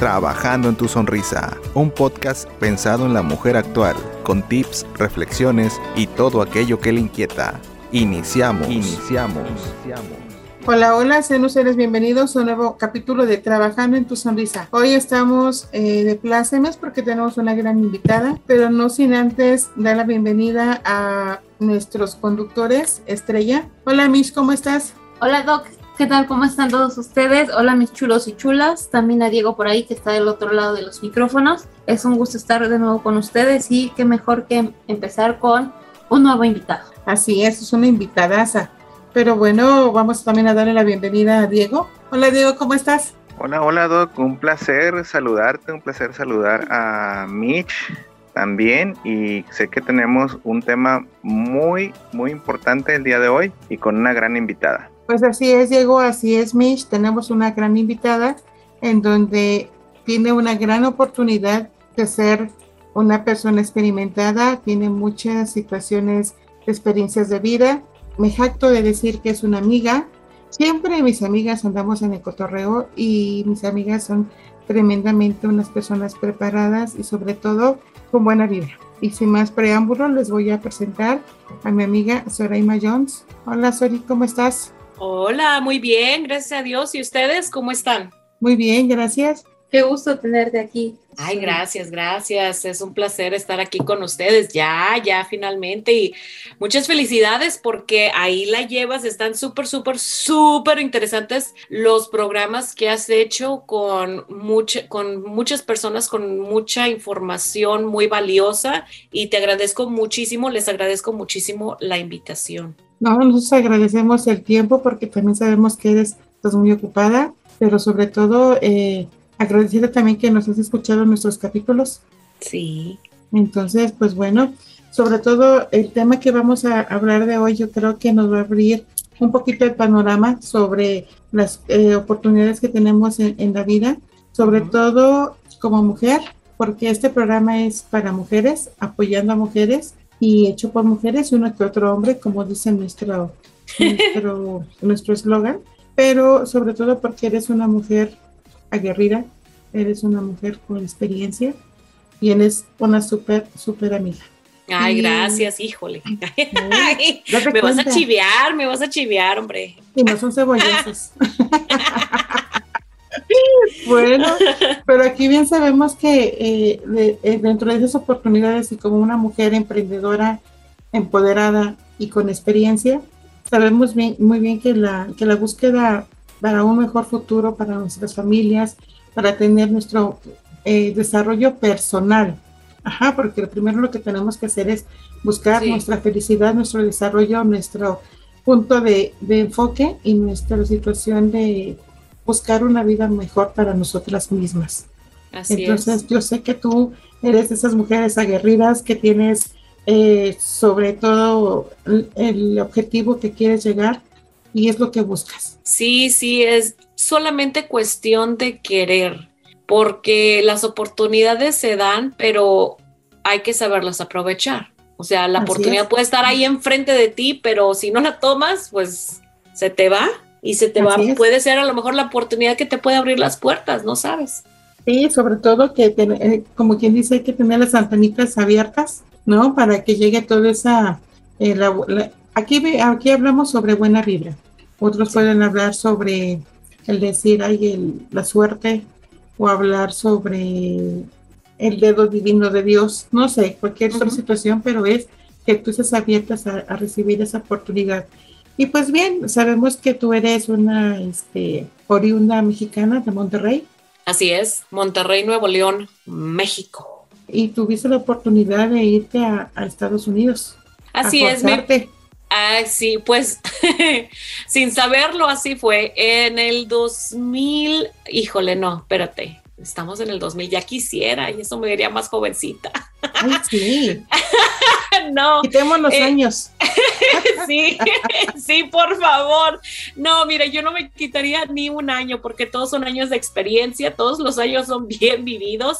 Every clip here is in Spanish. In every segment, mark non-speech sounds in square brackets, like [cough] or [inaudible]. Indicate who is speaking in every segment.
Speaker 1: Trabajando en tu sonrisa, un podcast pensado en la mujer actual, con tips, reflexiones y todo aquello que le inquieta. Iniciamos. Iniciamos.
Speaker 2: Hola, hola, sean ustedes bienvenidos a un nuevo capítulo de Trabajando en tu Sonrisa. Hoy estamos eh, de plácemes porque tenemos una gran invitada, pero no sin antes dar la bienvenida a nuestros conductores, Estrella. Hola, Mish, ¿cómo estás?
Speaker 3: Hola, Doc. ¿Qué tal? ¿Cómo están todos ustedes? Hola mis chulos y chulas. También a Diego por ahí que está del otro lado de los micrófonos. Es un gusto estar de nuevo con ustedes y qué mejor que empezar con un nuevo invitado.
Speaker 2: Así es, es una invitadaza. Pero bueno, vamos también a darle la bienvenida a Diego. Hola Diego, ¿cómo estás?
Speaker 4: Hola, hola Doc, un placer saludarte, un placer saludar a Mitch también y sé que tenemos un tema muy, muy importante el día de hoy y con una gran invitada.
Speaker 2: Pues así es, Diego, así es, Mish. Tenemos una gran invitada en donde tiene una gran oportunidad de ser una persona experimentada, tiene muchas situaciones, experiencias de vida. Me jacto de decir que es una amiga. Siempre mis amigas andamos en el cotorreo y mis amigas son tremendamente unas personas preparadas y sobre todo con buena vida. Y sin más preámbulo, les voy a presentar a mi amiga Soraima Jones. Hola Sori, ¿cómo estás?
Speaker 5: Hola, muy bien, gracias a Dios. ¿Y ustedes cómo están?
Speaker 2: Muy bien, gracias.
Speaker 3: Qué gusto tenerte aquí.
Speaker 5: Ay, gracias, gracias. Es un placer estar aquí con ustedes. Ya, ya, finalmente. Y muchas felicidades porque ahí la llevas. Están súper, súper, súper interesantes los programas que has hecho con, mucha, con muchas personas, con mucha información muy valiosa. Y te agradezco muchísimo, les agradezco muchísimo la invitación.
Speaker 2: No, nosotros agradecemos el tiempo porque también sabemos que eres pues, muy ocupada, pero sobre todo eh, agradecida también que nos has escuchado nuestros capítulos.
Speaker 5: Sí.
Speaker 2: Entonces, pues bueno, sobre todo el tema que vamos a hablar de hoy, yo creo que nos va a abrir un poquito el panorama sobre las eh, oportunidades que tenemos en, la vida, sobre todo como mujer, porque este programa es para mujeres, apoyando a mujeres y hecho por mujeres y uno que otro hombre, como dice nuestro [laughs] nuestro eslogan, pero sobre todo porque eres una mujer aguerrida, eres una mujer con experiencia y eres una súper, súper amiga.
Speaker 5: Ay, gracias, híjole. [laughs] me vas a chivear, me vas a chivear, hombre.
Speaker 2: Y no son cebollosos. [laughs] bueno, pero aquí bien sabemos que eh, eh, dentro de esas oportunidades y como una mujer emprendedora, empoderada y con experiencia, sabemos bien, muy bien que la, que la búsqueda para un mejor futuro para nuestras familias, para tener nuestro eh, desarrollo personal. Ajá, porque lo primero lo que tenemos que hacer es buscar nuestra felicidad, nuestro desarrollo, nuestro punto de, de enfoque y nuestra situación de buscar una vida mejor para nosotras mismas. Entonces yo sé que tú eres de esas mujeres aguerridas que tienes eh, sobre todo el, objetivo que quieres llegar y es lo que buscas.
Speaker 5: Sí, sí, es solamente cuestión de querer, porque las oportunidades se dan, pero hay que saberlas aprovechar. O sea, la oportunidad puede estar ahí enfrente de ti, pero si no la tomas, pues se te va y se te va, puede ser a lo mejor la oportunidad que te puede abrir las puertas, no sabes.
Speaker 2: Sí, sobre todo que, eh, como quien dice, hay que tener las antenitas abiertas, ¿no? Para que llegue toda esa... Eh, aquí, aquí hablamos sobre buena vibra. Otros pueden hablar sobre el decir, ay, la suerte, o hablar sobre el dedo divino de Dios, no sé, cualquier otra situación, pero es que tú estés abiertas a, a recibir esa oportunidad. Y pues bien, sabemos que tú eres una este, oriunda mexicana de Monterrey.
Speaker 5: Así es, Monterrey, Nuevo León, México.
Speaker 2: Y tuviste la oportunidad de irte a, Estados Unidos.
Speaker 5: Así es. Ah, sí, pues [laughs] sin saberlo así fue. En el 2000, híjole, no, espérate, estamos en el 2000, ya quisiera y eso me diría más jovencita.
Speaker 2: Ay, sí. [laughs]
Speaker 5: no.
Speaker 2: Quitemos los eh, años. [laughs]
Speaker 5: sí, sí, por favor. No, mire, yo no me quitaría ni un año porque todos son años de experiencia, todos los años son bien vividos,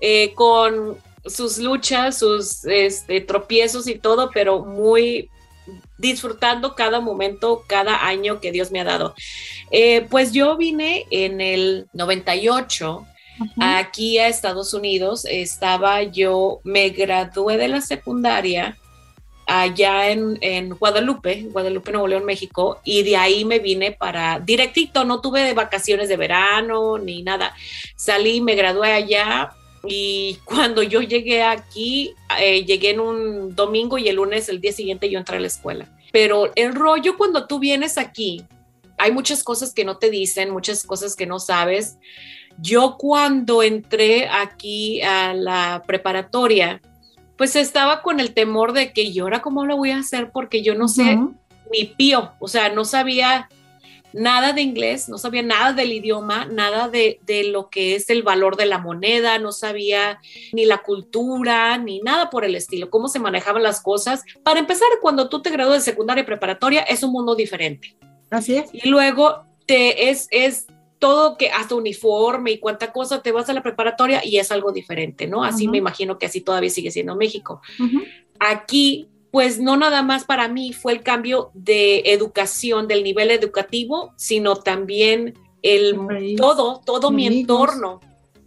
Speaker 5: eh, con sus luchas, sus este, tropiezos y todo, pero muy disfrutando cada momento, cada año que Dios me ha dado. Eh, pues yo vine en el 98 aquí a Estados Unidos. Estaba yo, me gradué de la secundaria allá en, en, Guadalupe, Guadalupe, Nuevo León, México, y de ahí me vine para directito, no tuve vacaciones de verano ni nada. Salí, me gradué allá y cuando yo llegué aquí, eh, llegué en un domingo y el lunes, el día siguiente, yo entré a la escuela. Pero el rollo cuando tú vienes aquí, hay muchas cosas que no te dicen, muchas cosas que no sabes. Yo cuando entré aquí a la preparatoria, pues estaba con el temor de que yo ahora cómo lo voy a hacer porque yo no sé ni pío, o sea, no sabía nada de inglés, no sabía nada del idioma, nada de, lo que es el valor de la moneda, no sabía ni la cultura, ni nada por el estilo, cómo se manejaban las cosas. Para empezar, cuando tú te gradúas de secundaria y preparatoria, es un mundo diferente.
Speaker 2: Así es.
Speaker 5: Y luego te es, es todo que hasta uniforme y cuánta cosa te vas a la preparatoria y es algo diferente, ¿no? Así me imagino que así todavía sigue siendo México. Aquí, pues no nada más para mí fue el cambio de educación, del nivel educativo, sino también el todo, todo mi entorno.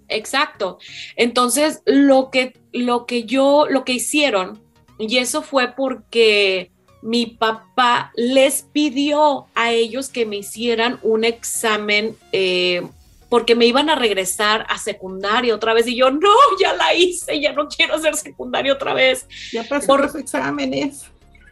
Speaker 5: Exacto. Entonces, lo que, lo que yo, lo que hicieron, y eso fue porque mi papá les pidió a ellos que me hicieran un examen eh, porque me iban a regresar a secundaria otra vez y yo no, ya la hice, ya no quiero hacer secundaria otra vez.
Speaker 2: Ya pasó por los exámenes.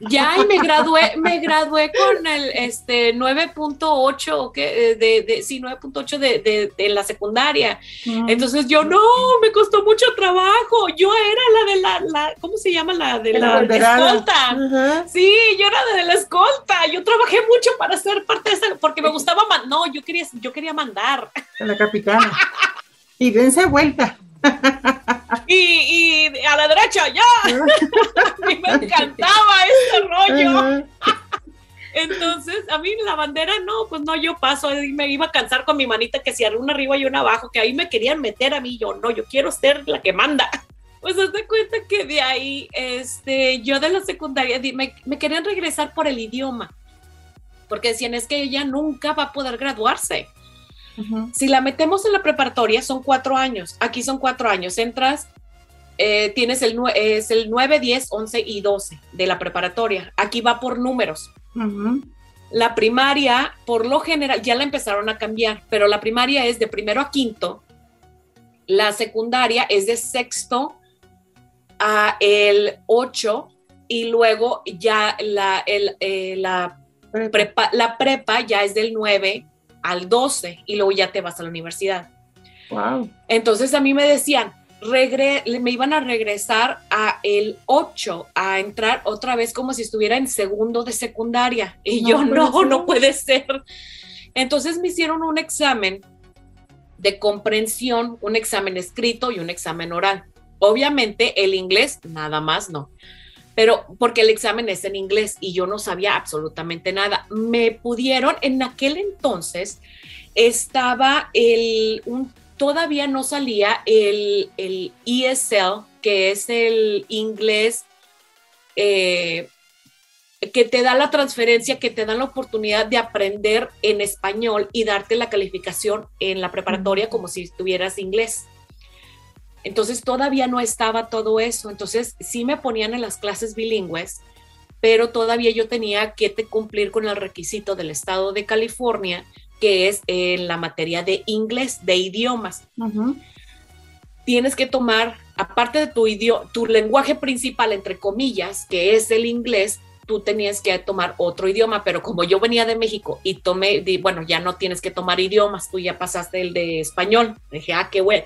Speaker 5: Ya, y me gradué, me gradué con el este 9.8, que de, de, sí, 9.8 de, de, la secundaria. Entonces yo, no, me costó mucho trabajo. Yo era la de la, la ¿cómo se llama? La de la, escolta. Sí, yo era de la escolta. Yo trabajé mucho para ser parte de esa, porque me gustaba, no, yo quería, yo quería mandar.
Speaker 2: La capitana. y dense vuelta [laughs]
Speaker 5: y, a la derecha, ya. [laughs] me encantaba ese rollo. [laughs] Entonces, a mí la bandera no, pues no, yo paso y me iba a cansar con mi manita que si era una arriba y una abajo, que ahí me querían meter a mí, yo no, yo quiero ser la que manda. Pues haz de cuenta que de ahí, este, yo de la secundaria me, me querían regresar por el idioma, porque decían es que ella nunca va a poder graduarse. Si la metemos en la preparatoria, son cuatro años. Aquí son cuatro años. Entras, eh, tienes el, es el 9, 10, 11 y 12 de la preparatoria. Aquí va por números. La primaria, por lo general, ya la empezaron a cambiar, pero la primaria es de primero a quinto. La secundaria es de sexto a el 8 y luego ya la, eh, la, prepa. la prepa ya es del 9 al 12 y luego ya te vas a la universidad.
Speaker 2: Wow.
Speaker 5: Entonces a mí me decían, regre me iban a regresar a el 8, a entrar otra vez como si estuviera en segundo de secundaria. Y yo, no, no puede ser. Entonces me hicieron un examen de comprensión, un examen escrito y un examen oral. Obviamente el inglés, nada más no pero porque el examen es en inglés y yo no sabía absolutamente nada. Me pudieron, en aquel entonces estaba el, un, todavía no salía el, el ESL, que es el inglés eh, que te da la transferencia, que te da la oportunidad de aprender en español y darte la calificación en la preparatoria como si estuvieras inglés. Entonces todavía no estaba todo eso. Entonces sí me ponían en las clases bilingües, pero todavía yo tenía que cumplir con el requisito del estado de California, que es en la materia de inglés, de idiomas. Tienes que tomar, aparte de tu, idioma, tu lenguaje principal, entre comillas, que es el inglés, tú tenías que tomar otro idioma, pero como yo venía de México y tomé, bueno, ya no tienes que tomar idiomas, tú ya pasaste el de español. Dije, ah, qué bueno.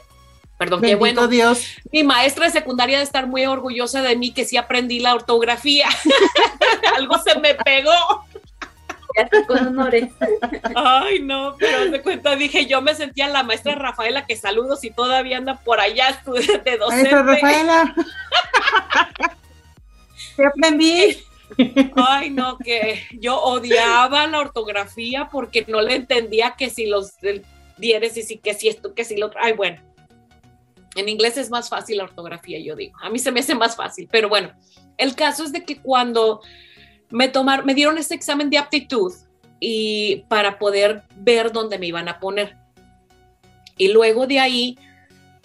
Speaker 5: Perdón, qué bueno.
Speaker 2: Dios.
Speaker 5: Mi maestra de secundaria de estar muy orgullosa de mí que sí aprendí la ortografía. [laughs] Algo se me pegó.
Speaker 3: Ya con honores.
Speaker 5: Ay, no, pero de cuenta dije, yo me sentía la maestra Rafaela, que saludos y todavía anda por allá de docente.
Speaker 2: Maestra Rafaela. ¿Qué aprendí?
Speaker 5: Ay, no, que yo odiaba la ortografía porque no le entendía que si los dieres y si que si esto, que si lo otro. Ay, bueno en inglés es más fácil la ortografía, yo digo. A mí se me hace más fácil, pero bueno, el caso es de que cuando me tomaron, me dieron este examen de aptitud y para poder ver dónde me iban a poner. Y luego de ahí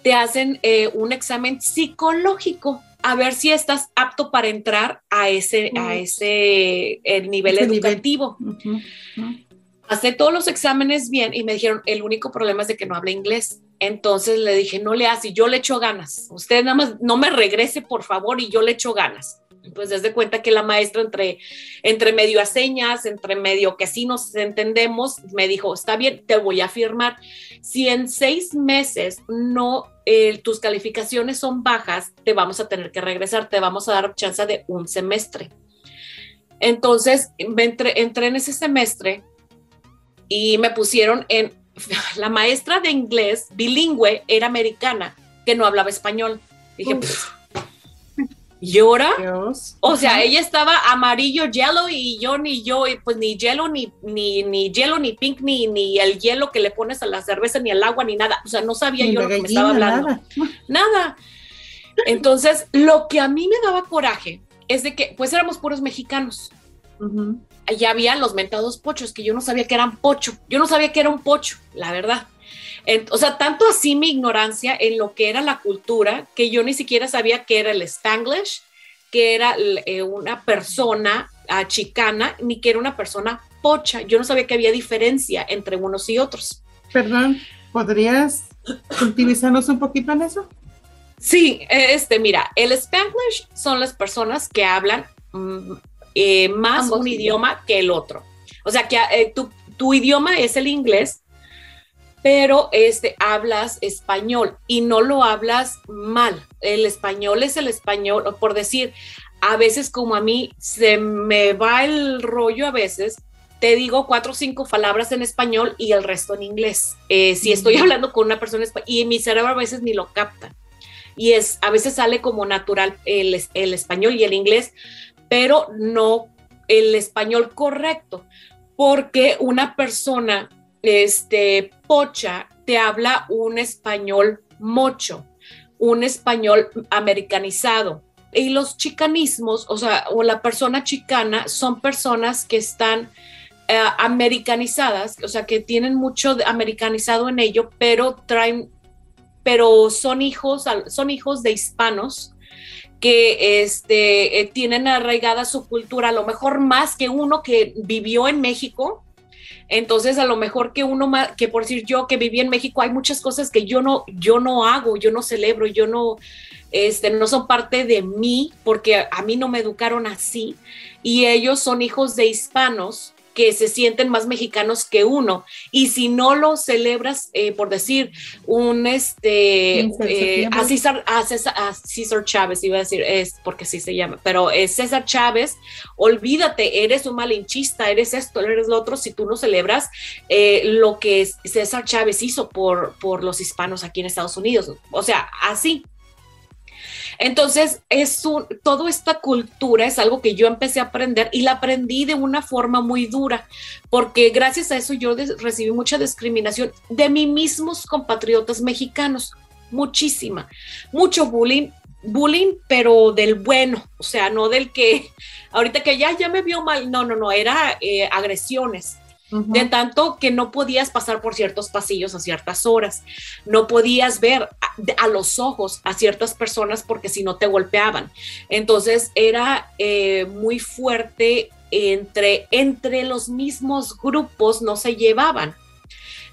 Speaker 5: te hacen eh, un examen psicológico a ver si estás apto para entrar a ese, a mm. ese el nivel educativo. Nivel. todos los exámenes bien y me dijeron, el único problema es de que no habla inglés. Entonces le dije, no le hace, yo le echo ganas. Usted nada más no me regrese, por favor, y yo le echo ganas. Pues desde cuenta que la maestra entre, entre medio a señas, entre medio que así nos entendemos, me dijo, está bien, te voy a firmar. Si en seis meses no, eh, tus calificaciones son bajas, te vamos a tener que regresar, te vamos a dar chance de un semestre. Entonces, entré, entré en ese semestre y me pusieron en [laughs] la maestra de inglés bilingüe era americana que no hablaba español. Dije, ¿llora? O sea, ella estaba amarillo, yellow y yo ni yo, pues ni hielo, ni, ni, ni hielo, ni pink, ni, ni el hielo que le pones a la cerveza, ni al agua, ni nada. O sea, no sabía yo lo que me estaba hablando. Nada. nada. Entonces, lo que a mí me daba coraje es de que, pues éramos puros mexicanos ya había los mentados pochos, que yo no sabía que eran pocho, yo no sabía que era un pocho, la verdad. o sea, tanto así mi ignorancia en lo que era la cultura, que yo ni siquiera sabía que era el spanglish, que era eh, una persona uh, chicana, ni que era una persona pocha. Yo no sabía que había diferencia entre unos y otros.
Speaker 2: Perdón, ¿podrías utilizarnos un poquito en eso?
Speaker 5: Sí, este, mira, el Spanglish son las personas que hablan mm, eh, más un idioma que el otro. O sea, que eh, tu, idioma es el inglés, pero este, hablas español y no lo hablas mal. El español es el español, por decir, a veces como a mí se me va el rollo a veces, te digo cuatro o cinco palabras en español y el resto en inglés. Eh, si estoy hablando con una persona y mi cerebro a veces ni lo capta. Y es, a veces sale como natural el, el español y el inglés, pero no el español correcto, porque una persona este, pocha te habla un español mocho, un español americanizado. Y los chicanismos, o sea, o la persona chicana, son personas que están eh, americanizadas, o sea, que tienen mucho americanizado en ello, pero traen, pero son hijos, son hijos de hispanos que este, eh, tienen arraigada su cultura, a lo mejor más que uno que vivió en México. Entonces, a lo mejor que uno más, que por decir yo que viví en México, hay muchas cosas que yo no, yo no hago, yo no celebro, yo no, este, no son parte de mí, porque a mí no me educaron así. Y ellos son hijos de hispanos que se sienten más mexicanos que uno. Y si no lo celebras, eh, por decir, un este, eh, a, César, a, César, Chávez, iba a decir, es porque así se llama, pero es César Chávez, olvídate, eres un malinchista, eres esto, eres lo otro, si tú no celebras eh, lo que César Chávez hizo por, por los hispanos aquí en Estados Unidos. O sea, así. Entonces, es un, toda esta cultura es algo que yo empecé a aprender y la aprendí de una forma muy dura, porque gracias a eso yo recibí mucha discriminación de mis mismos compatriotas mexicanos, muchísima, mucho bullying, bullying, pero del bueno, o sea, no del que ahorita que ya, ya me vio mal, no, no, no, era eh, agresiones de tanto que no podías pasar por ciertos pasillos a ciertas horas, no podías ver a, los ojos a ciertas personas porque si no te golpeaban. Entonces era eh, muy fuerte entre, entre los mismos grupos, no se llevaban.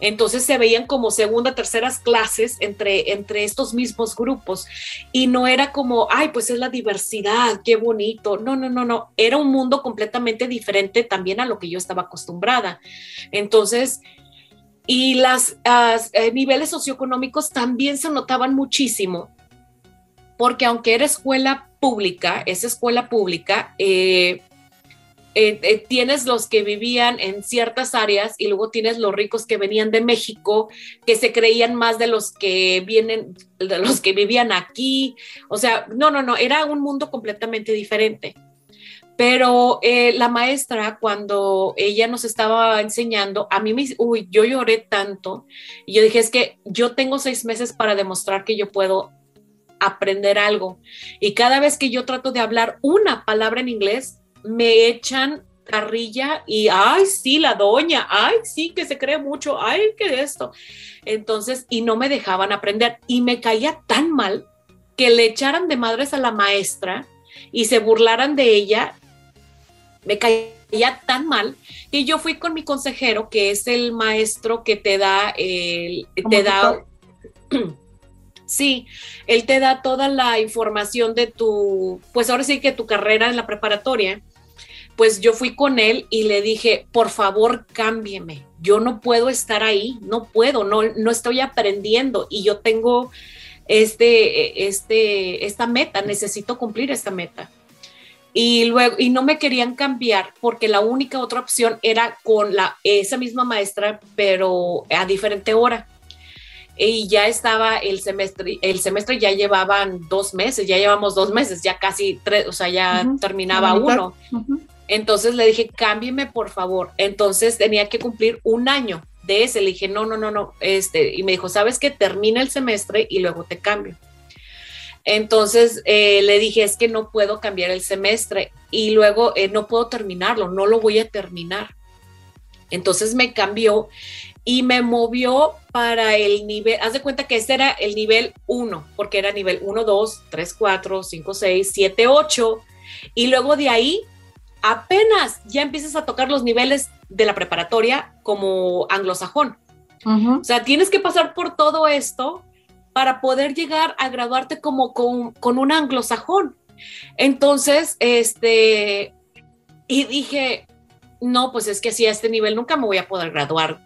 Speaker 5: Entonces se veían como segunda, terceras clases entre, entre estos mismos grupos y no era como, ay, pues es la diversidad, qué bonito. No, no, no, no. Era un mundo completamente diferente también a lo que yo estaba acostumbrada. Entonces, y los eh, niveles socioeconómicos también se notaban muchísimo, porque aunque era escuela pública, esa escuela pública, eh, eh, eh, tienes los que vivían en ciertas áreas y luego tienes los ricos que venían de México, que se creían más de los que vienen, de los que vivían aquí. O sea, no, no, no, era un mundo completamente diferente. Pero eh, la maestra, cuando ella nos estaba enseñando, a mí me, uy, yo lloré tanto. Y yo dije, es que yo tengo seis meses para demostrar que yo puedo aprender algo. Y cada vez que yo trato de hablar una palabra en inglés, me echan carrilla y, ay, sí, la doña, ay, sí, que se cree mucho, ay, que esto. Entonces, y no me dejaban aprender y me caía tan mal que le echaran de madres a la maestra y se burlaran de ella. Me caía tan mal que yo fui con mi consejero, que es el maestro que te da, el, te da, [clears throat] sí, él te da toda la información de tu, pues ahora sí que tu carrera en la preparatoria pues yo fui con él y le dije, por favor, cámbieme. Yo no puedo estar ahí, no puedo, no, no estoy aprendiendo y yo tengo este, este, esta meta, necesito cumplir esta meta. Y luego, y no me querían cambiar porque la única otra opción era con la, esa misma maestra, pero a diferente hora. Y ya estaba el semestre, el semestre ya llevaban dos meses, ya llevamos dos meses, ya casi tres, o sea, ya terminaba uno. Entonces le dije, cámbieme por favor. Entonces tenía que cumplir un año de ese. Le dije, no, no, no, no. Este, y me dijo, sabes que termina el semestre y luego te cambio. Entonces eh, le dije, es que no puedo cambiar el semestre y luego eh, no puedo terminarlo, no lo voy a terminar. Entonces me cambió y me movió para el nivel, haz de cuenta que este era el nivel 1, porque era nivel 1, 2, 3, 4, 5, 6, 7, 8. Y luego de ahí apenas ya empiezas a tocar los niveles de la preparatoria como anglosajón. O sea, tienes que pasar por todo esto para poder llegar a graduarte como con, un anglosajón. Entonces, este, y dije, no, pues es que si a este nivel nunca me voy a poder graduar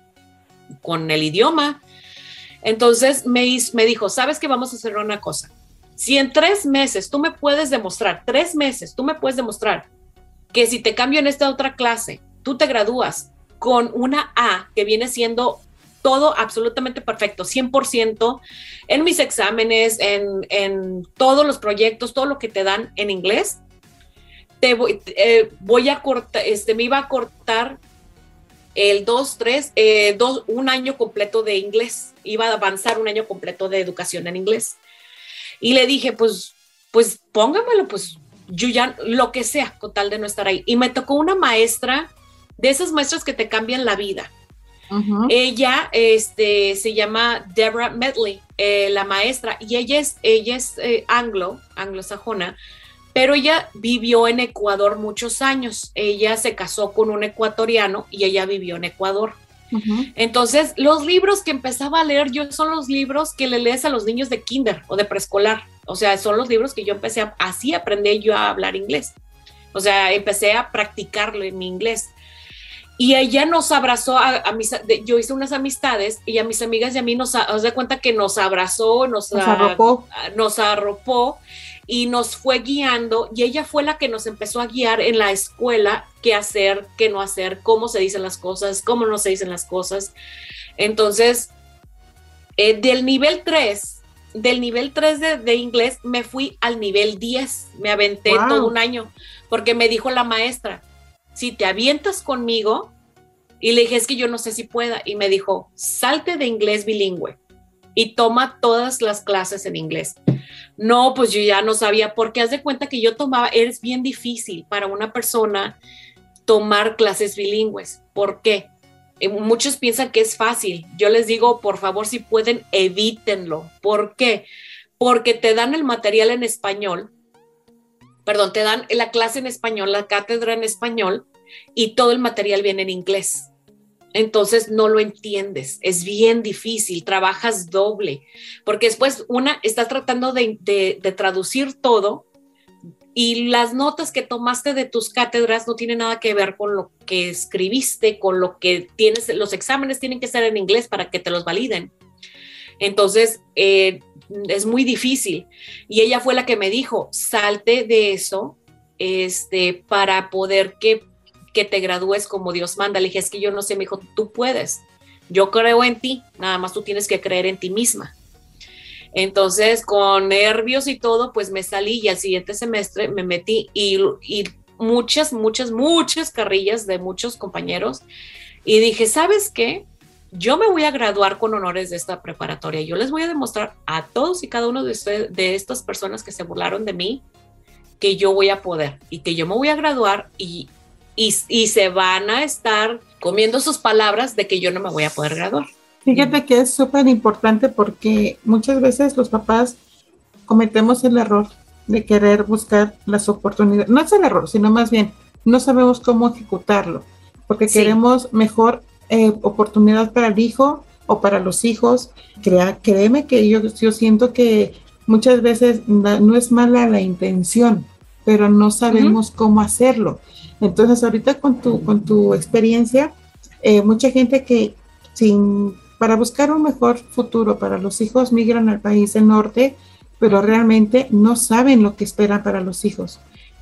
Speaker 5: con el idioma. Entonces me, me dijo, sabes que vamos a hacer una cosa. Si en tres meses tú me puedes demostrar, tres meses tú me puedes demostrar que si te cambio en esta otra clase, tú te gradúas con una A que viene siendo todo absolutamente perfecto, 100% en mis exámenes, en, todos los proyectos, todo lo que te dan en inglés, te voy, eh, voy a cortar, este, me iba a cortar el 2, 3, eh, un año completo de inglés, iba a avanzar un año completo de educación en inglés. Y le dije, pues, pues póngamelo, pues yo ya, lo que sea, con tal de no estar ahí. Y me tocó una maestra, de esas maestras que te cambian la vida. Ella este, se llama Deborah Medley, eh, la maestra, y ella es, ella es eh, anglo, anglosajona, pero ella vivió en Ecuador muchos años. Ella se casó con un ecuatoriano y ella vivió en Ecuador. Entonces, los libros que empezaba a leer yo son los libros que le lees a los niños de kinder o de preescolar. O sea, son los libros que yo empecé a, así aprendí yo a hablar inglés. O sea, empecé a practicarlo en mi inglés. Y ella nos abrazó, a, mis, yo hice unas amistades y a mis amigas y a mí nos, os da cuenta que nos abrazó, nos, arropó. nos arropó y nos fue guiando y ella fue la que nos empezó a guiar en la escuela qué hacer, qué no hacer, cómo se dicen las cosas, cómo no se dicen las cosas. Entonces, eh, del nivel 3, del nivel 3 de, inglés me fui al nivel 10, me aventé todo un año, porque me dijo la maestra, si te avientas conmigo, y le dije, es que yo no sé si pueda, y me dijo, salte de inglés bilingüe y toma todas las clases en inglés. No, pues yo ya no sabía, porque haz de cuenta que yo tomaba, es bien difícil para una persona tomar clases bilingües. ¿Por qué? Eh, muchos piensan que es fácil. Yo les digo, por favor, si pueden, evítenlo. ¿Por qué? Porque te dan el material en español, perdón, te dan la clase en español, la cátedra en español, y todo el material viene en inglés entonces no lo entiendes. Es bien difícil, trabajas doble, porque después una, estás tratando de, traducir todo y las notas que tomaste de tus cátedras no tienen nada que ver con lo que escribiste, con lo que tienes, los exámenes tienen que ser en inglés para que te los validen. Entonces, eh, es muy difícil. Y ella fue la que me dijo, salte de eso este, para poder que que te gradúes como Dios manda. Le dije, es que yo no sé, me dijo, tú puedes. Yo creo en ti, nada más tú tienes que creer en ti misma. Entonces, con nervios y todo, pues me salí y al siguiente semestre me metí y, muchas, muchas, muchas carrillas de muchos compañeros. Y dije, ¿sabes qué? Yo me voy a graduar con honores de esta preparatoria. Yo les voy a demostrar a todos y cada uno de, de estas personas que se burlaron de mí que yo voy a poder y que yo me voy a graduar y y, y se van a estar comiendo sus palabras de que yo no me voy a poder graduar.
Speaker 2: Fíjate que es súper importante porque muchas veces los papás cometemos el error de querer buscar las oportunidades. No es el error, sino más bien no sabemos cómo ejecutarlo, porque queremos mejor eh, oportunidad para el hijo o para los hijos. Crea, créeme que yo, yo siento que muchas veces no, es mala la intención, pero no sabemos cómo hacerlo. Entonces, ahorita con tu, con tu experiencia, eh, mucha gente que sin, para buscar un mejor futuro para los hijos migran al país del norte, pero realmente no saben lo que esperan para los hijos.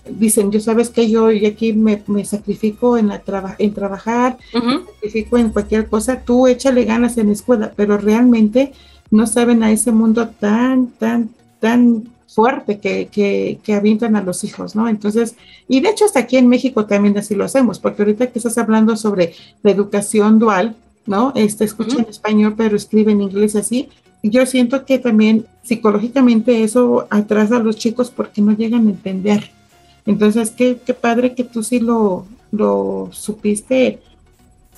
Speaker 2: Dicen, yo sabes que yo, aquí me, sacrifico en, la en trabajar, me sacrifico en cualquier cosa, tú échale ganas en la escuela, pero realmente no saben a ese mundo tan, tan, tan fuerte que, que, que, avientan a los hijos, ¿no? Entonces, y de hecho hasta aquí en México también así lo hacemos, porque ahorita que estás hablando sobre la educación dual, ¿no? Este escucha en español, pero escribe en inglés así. Yo siento que también psicológicamente eso atrasa a los chicos porque no llegan a entender. Entonces, qué, qué padre que tú sí lo, lo supiste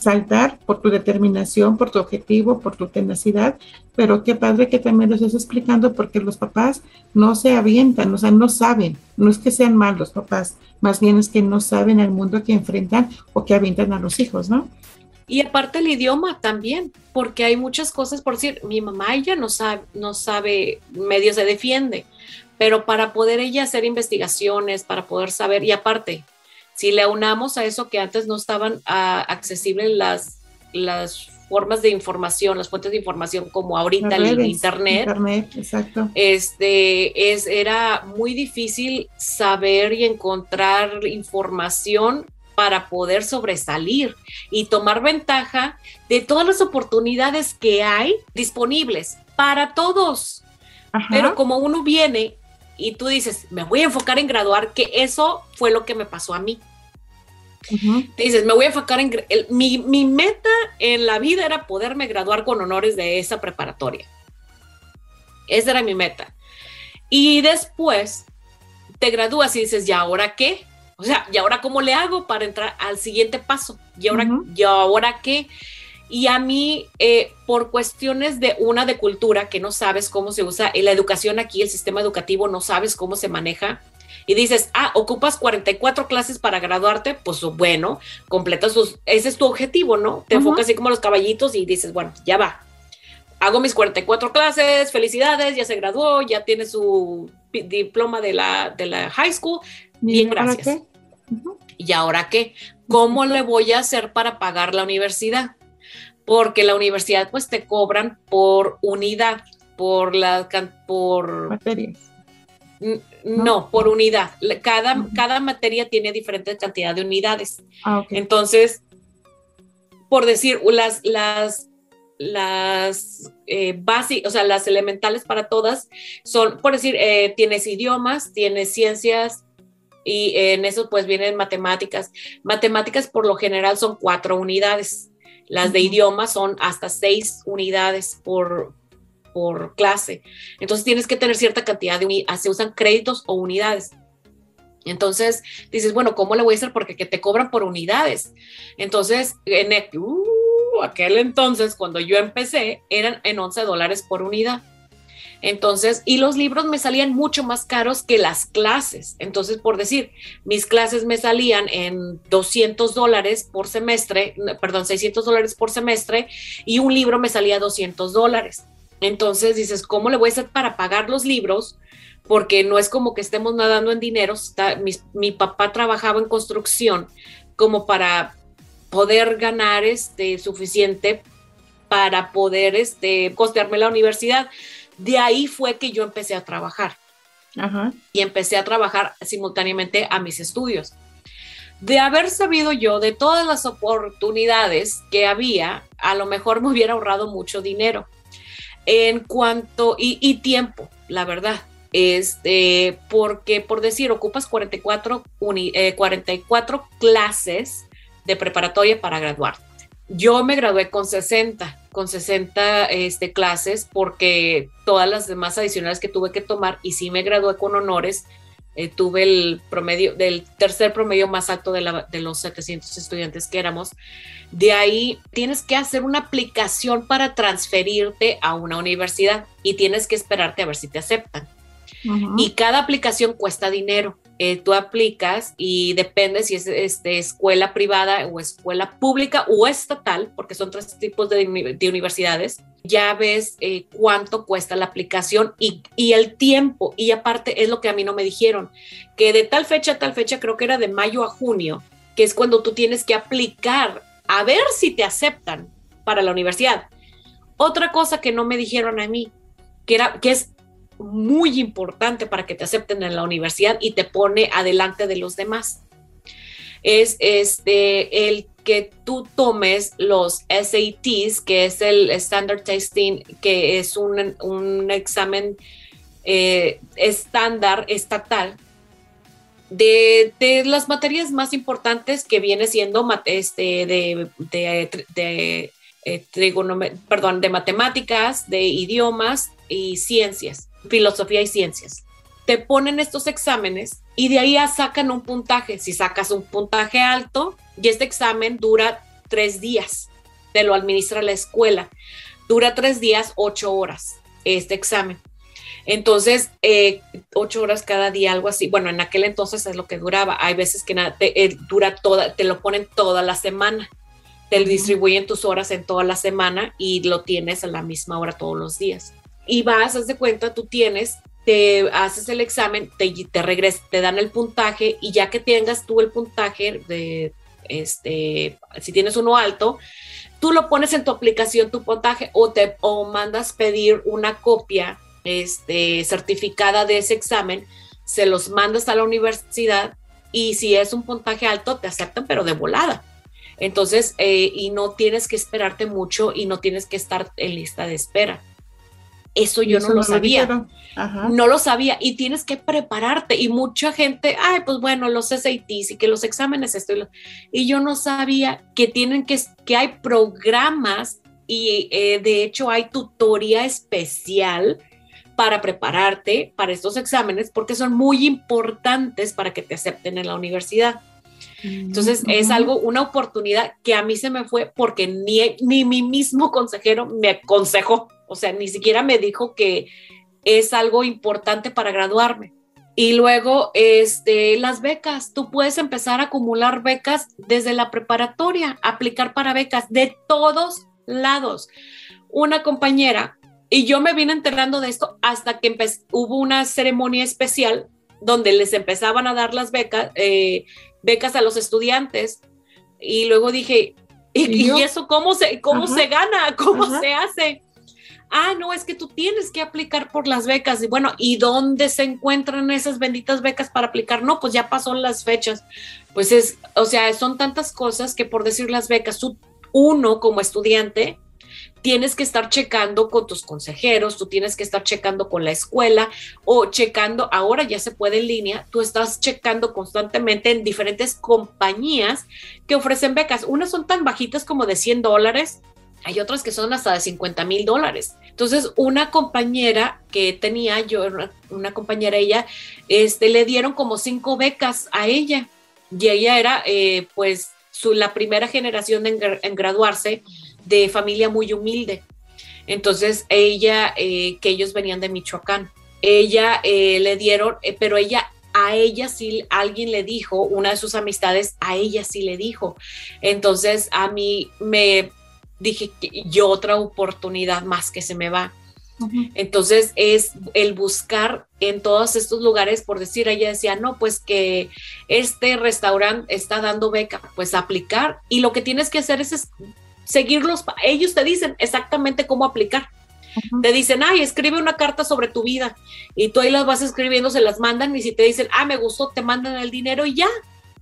Speaker 2: saltar por tu determinación, por tu objetivo, por tu tenacidad, pero qué padre que también lo estés explicando porque los papás no se avientan, o sea, no saben, no es que sean malos los papás, más bien es que no saben el mundo que enfrentan o que avientan a los hijos, ¿no?
Speaker 5: Y aparte el idioma también, porque hay muchas cosas, por decir, mi mamá ella no sabe, no sabe, medio se defiende, pero para poder ella hacer investigaciones, para poder saber, y aparte, si le unamos a eso que antes no estaban ah, accesibles las, las formas de información, las fuentes de información como ahorita el internet,
Speaker 2: exacto.
Speaker 5: este es era muy difícil saber y encontrar información para poder sobresalir y tomar ventaja de todas las oportunidades que hay disponibles para todos. Pero como uno viene y tú dices, me voy a enfocar en graduar, que eso fue lo que me pasó a mí. Te dices, me voy a enfocar en... mi, mi, meta en la vida era poderme graduar con honores de esa preparatoria. Esa era mi meta. Y después te gradúas y dices, ¿y ahora qué? O sea, ¿y ahora cómo le hago para entrar al siguiente paso? ¿Y ahora, ¿y ahora qué? Y a mí, eh, por cuestiones de una de cultura, que no sabes cómo se usa, en la educación aquí, el sistema educativo, no sabes cómo se maneja, y dices, ah, ocupas 44 clases para graduarte, pues bueno, completas sus, ese es tu objetivo, ¿no? Te enfocas así como los caballitos y dices, bueno, ya va. Hago mis 44 clases, felicidades, ya se graduó, ya tiene su diploma de la, de la high school. Bien, gracias. ¿Y ahora qué? ¿Cómo le voy a hacer para pagar la universidad? Porque la universidad pues te cobran por unidad, por la por
Speaker 2: materias.
Speaker 5: No, por unidad. Cada, cada materia tiene diferente cantidad de unidades. Ah, Entonces, por decir, las, las, las eh, o sea, las elementales para todas son, por decir, eh, tienes idiomas, tienes ciencias y en eso pues vienen matemáticas. Matemáticas por lo general son cuatro unidades. Las de idiomas son hasta seis unidades por, por clase. Entonces tienes que tener cierta cantidad de unidades. Se usan créditos o unidades. Entonces dices, bueno, ¿cómo le voy a hacer? Porque que te cobran por unidades. Entonces, en uh, aquel entonces, cuando yo empecé, eran en 11 dólares por unidad. Entonces, y los libros me salían mucho más caros que las clases. Entonces, por decir, mis clases me salían en 200 dólares por semestre, perdón, 600 dólares por semestre, y un libro me salía 200 dólares. Entonces dices, ¿cómo le voy a hacer para pagar los libros? Porque no es como que estemos nadando en dinero. mi, papá trabajaba en construcción como para poder ganar este suficiente para poder este costearme la universidad. De ahí fue que yo empecé a trabajar. Y empecé a trabajar simultáneamente a mis estudios. De haber sabido yo de todas las oportunidades que había, a lo mejor me hubiera ahorrado mucho dinero. En cuanto, y, tiempo, la verdad. Este, porque por decir, ocupas 44, 44 eh, clases de preparatoria para graduarte. Yo me gradué con 60 con 60 este, clases porque todas las demás adicionales que tuve que tomar y sí me gradué con honores, eh, tuve el promedio, del tercer promedio más alto de, de, los 700 estudiantes que éramos. De ahí tienes que hacer una aplicación para transferirte a una universidad y tienes que esperarte a ver si te aceptan. Y cada aplicación cuesta dinero. Eh, tú aplicas y depende si es este, escuela privada o escuela pública o estatal, porque son tres tipos de, universidades, ya ves eh, cuánto cuesta la aplicación y, y, el tiempo. Y aparte es lo que a mí no me dijeron, que de tal fecha a tal fecha, creo que era de mayo a junio, que es cuando tú tienes que aplicar a ver si te aceptan para la universidad. Otra cosa que no me dijeron a mí, que, era, que es muy importante para que te acepten en la universidad y te pone adelante de los demás. Es este, el que tú tomes los SATs, que es el Standard Testing, que es un, un examen eh, estándar estatal de, de, las materias más importantes que viene siendo este, de, de, eh, perdón, de matemáticas, de idiomas y ciencias filosofía y ciencias. Te ponen estos exámenes y de ahí sacan un puntaje. Si sacas un puntaje alto, y este examen dura tres días, te lo administra la escuela. Dura tres días, ocho horas, este examen. Entonces, eh, ocho horas cada día, algo así. Bueno, en aquel entonces es lo que duraba. Hay veces que nada, te, eh, dura toda, te lo ponen toda la semana. Te distribuyen tus horas en toda la semana y lo tienes a la misma hora todos los días y vas, haz de cuenta, tú tienes, te haces el examen, te, te regresas, te dan el puntaje y ya que tengas tú el puntaje de, este, si tienes uno alto, tú lo pones en tu aplicación, tu puntaje, o te o mandas pedir una copia este, certificada de ese examen, se los mandas a la universidad y si es un puntaje alto, te aceptan, pero de volada. Entonces, eh, y no tienes que esperarte mucho y no tienes que estar en lista de espera. Eso yo no lo sabía. no lo sabía y tienes que prepararte y mucha gente, ay, pues bueno, los SATs y que los exámenes esto y, yo no sabía que tienen que, que hay programas y eh, de hecho hay tutoría especial para prepararte para estos exámenes porque son muy importantes para que te acepten en la universidad. Entonces es algo, una oportunidad que a mí se me fue porque ni, ni mi mismo consejero me aconsejó. O sea, ni siquiera me dijo que es algo importante para graduarme. Y luego, este, las becas, tú puedes empezar a acumular becas desde la preparatoria, aplicar para becas de todos lados. Una compañera, y yo me vine enterando de esto hasta que hubo una ceremonia especial donde les empezaban a dar las becas, eh, becas a los estudiantes. Y luego dije, ¿y, eso cómo se, cómo se gana? ¿Cómo se hace? Ah, no, es que tú tienes que aplicar por las becas. Y bueno, ¿y dónde se encuentran esas benditas becas para aplicar? No, pues ya pasó las fechas. Pues es, o sea, son tantas cosas que por decir las becas, tú, uno como estudiante, tienes que estar checando con tus consejeros, tú tienes que estar checando con la escuela o checando, ahora ya se puede en línea, tú estás checando constantemente en diferentes compañías que ofrecen becas. Unas son tan bajitas como de 100 dólares hay otras que son hasta de 50 mil dólares. Entonces, una compañera que tenía yo, una compañera ella, este, le dieron como cinco becas a ella. Y ella era, eh, pues, su, la primera generación en, graduarse de familia muy humilde. Entonces, ella, eh, que ellos venían de Michoacán, ella eh, le dieron, pero ella a ella sí alguien le dijo, una de sus amistades, a ella sí le dijo. Entonces a mí me dije, yo otra oportunidad más que se me va. Entonces es el buscar en todos estos lugares, por decir, ella decía, no, pues que este restaurante está dando beca, pues aplicar. Y lo que tienes que hacer es, seguirlos, ellos te dicen exactamente cómo aplicar. Te dicen, ay, escribe una carta sobre tu vida y tú ahí las vas escribiendo, se las mandan y si te dicen, ah, me gustó, te mandan el dinero y ya,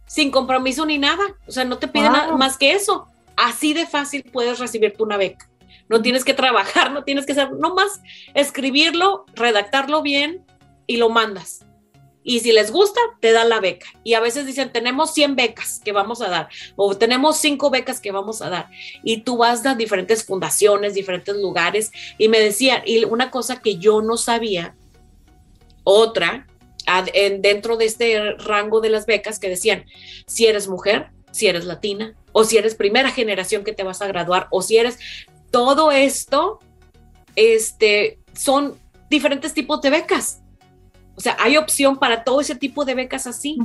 Speaker 5: sin compromiso ni nada. O sea, no te piden nada más que eso. Así de fácil puedes recibirte una beca. No tienes que trabajar, no tienes que hacer, más escribirlo, redactarlo bien y lo mandas. Y si les gusta, te dan la beca. Y a veces dicen, tenemos 100 becas que vamos a dar, o tenemos 5 becas que vamos a dar. Y tú vas a diferentes fundaciones, diferentes lugares. Y me decían, y una cosa que yo no sabía, otra, dentro de este rango de las becas que decían, si eres mujer, si eres latina, o si eres primera generación que te vas a graduar, o si eres todo esto, este, son diferentes tipos de becas. O sea, hay opción para todo ese tipo de becas así.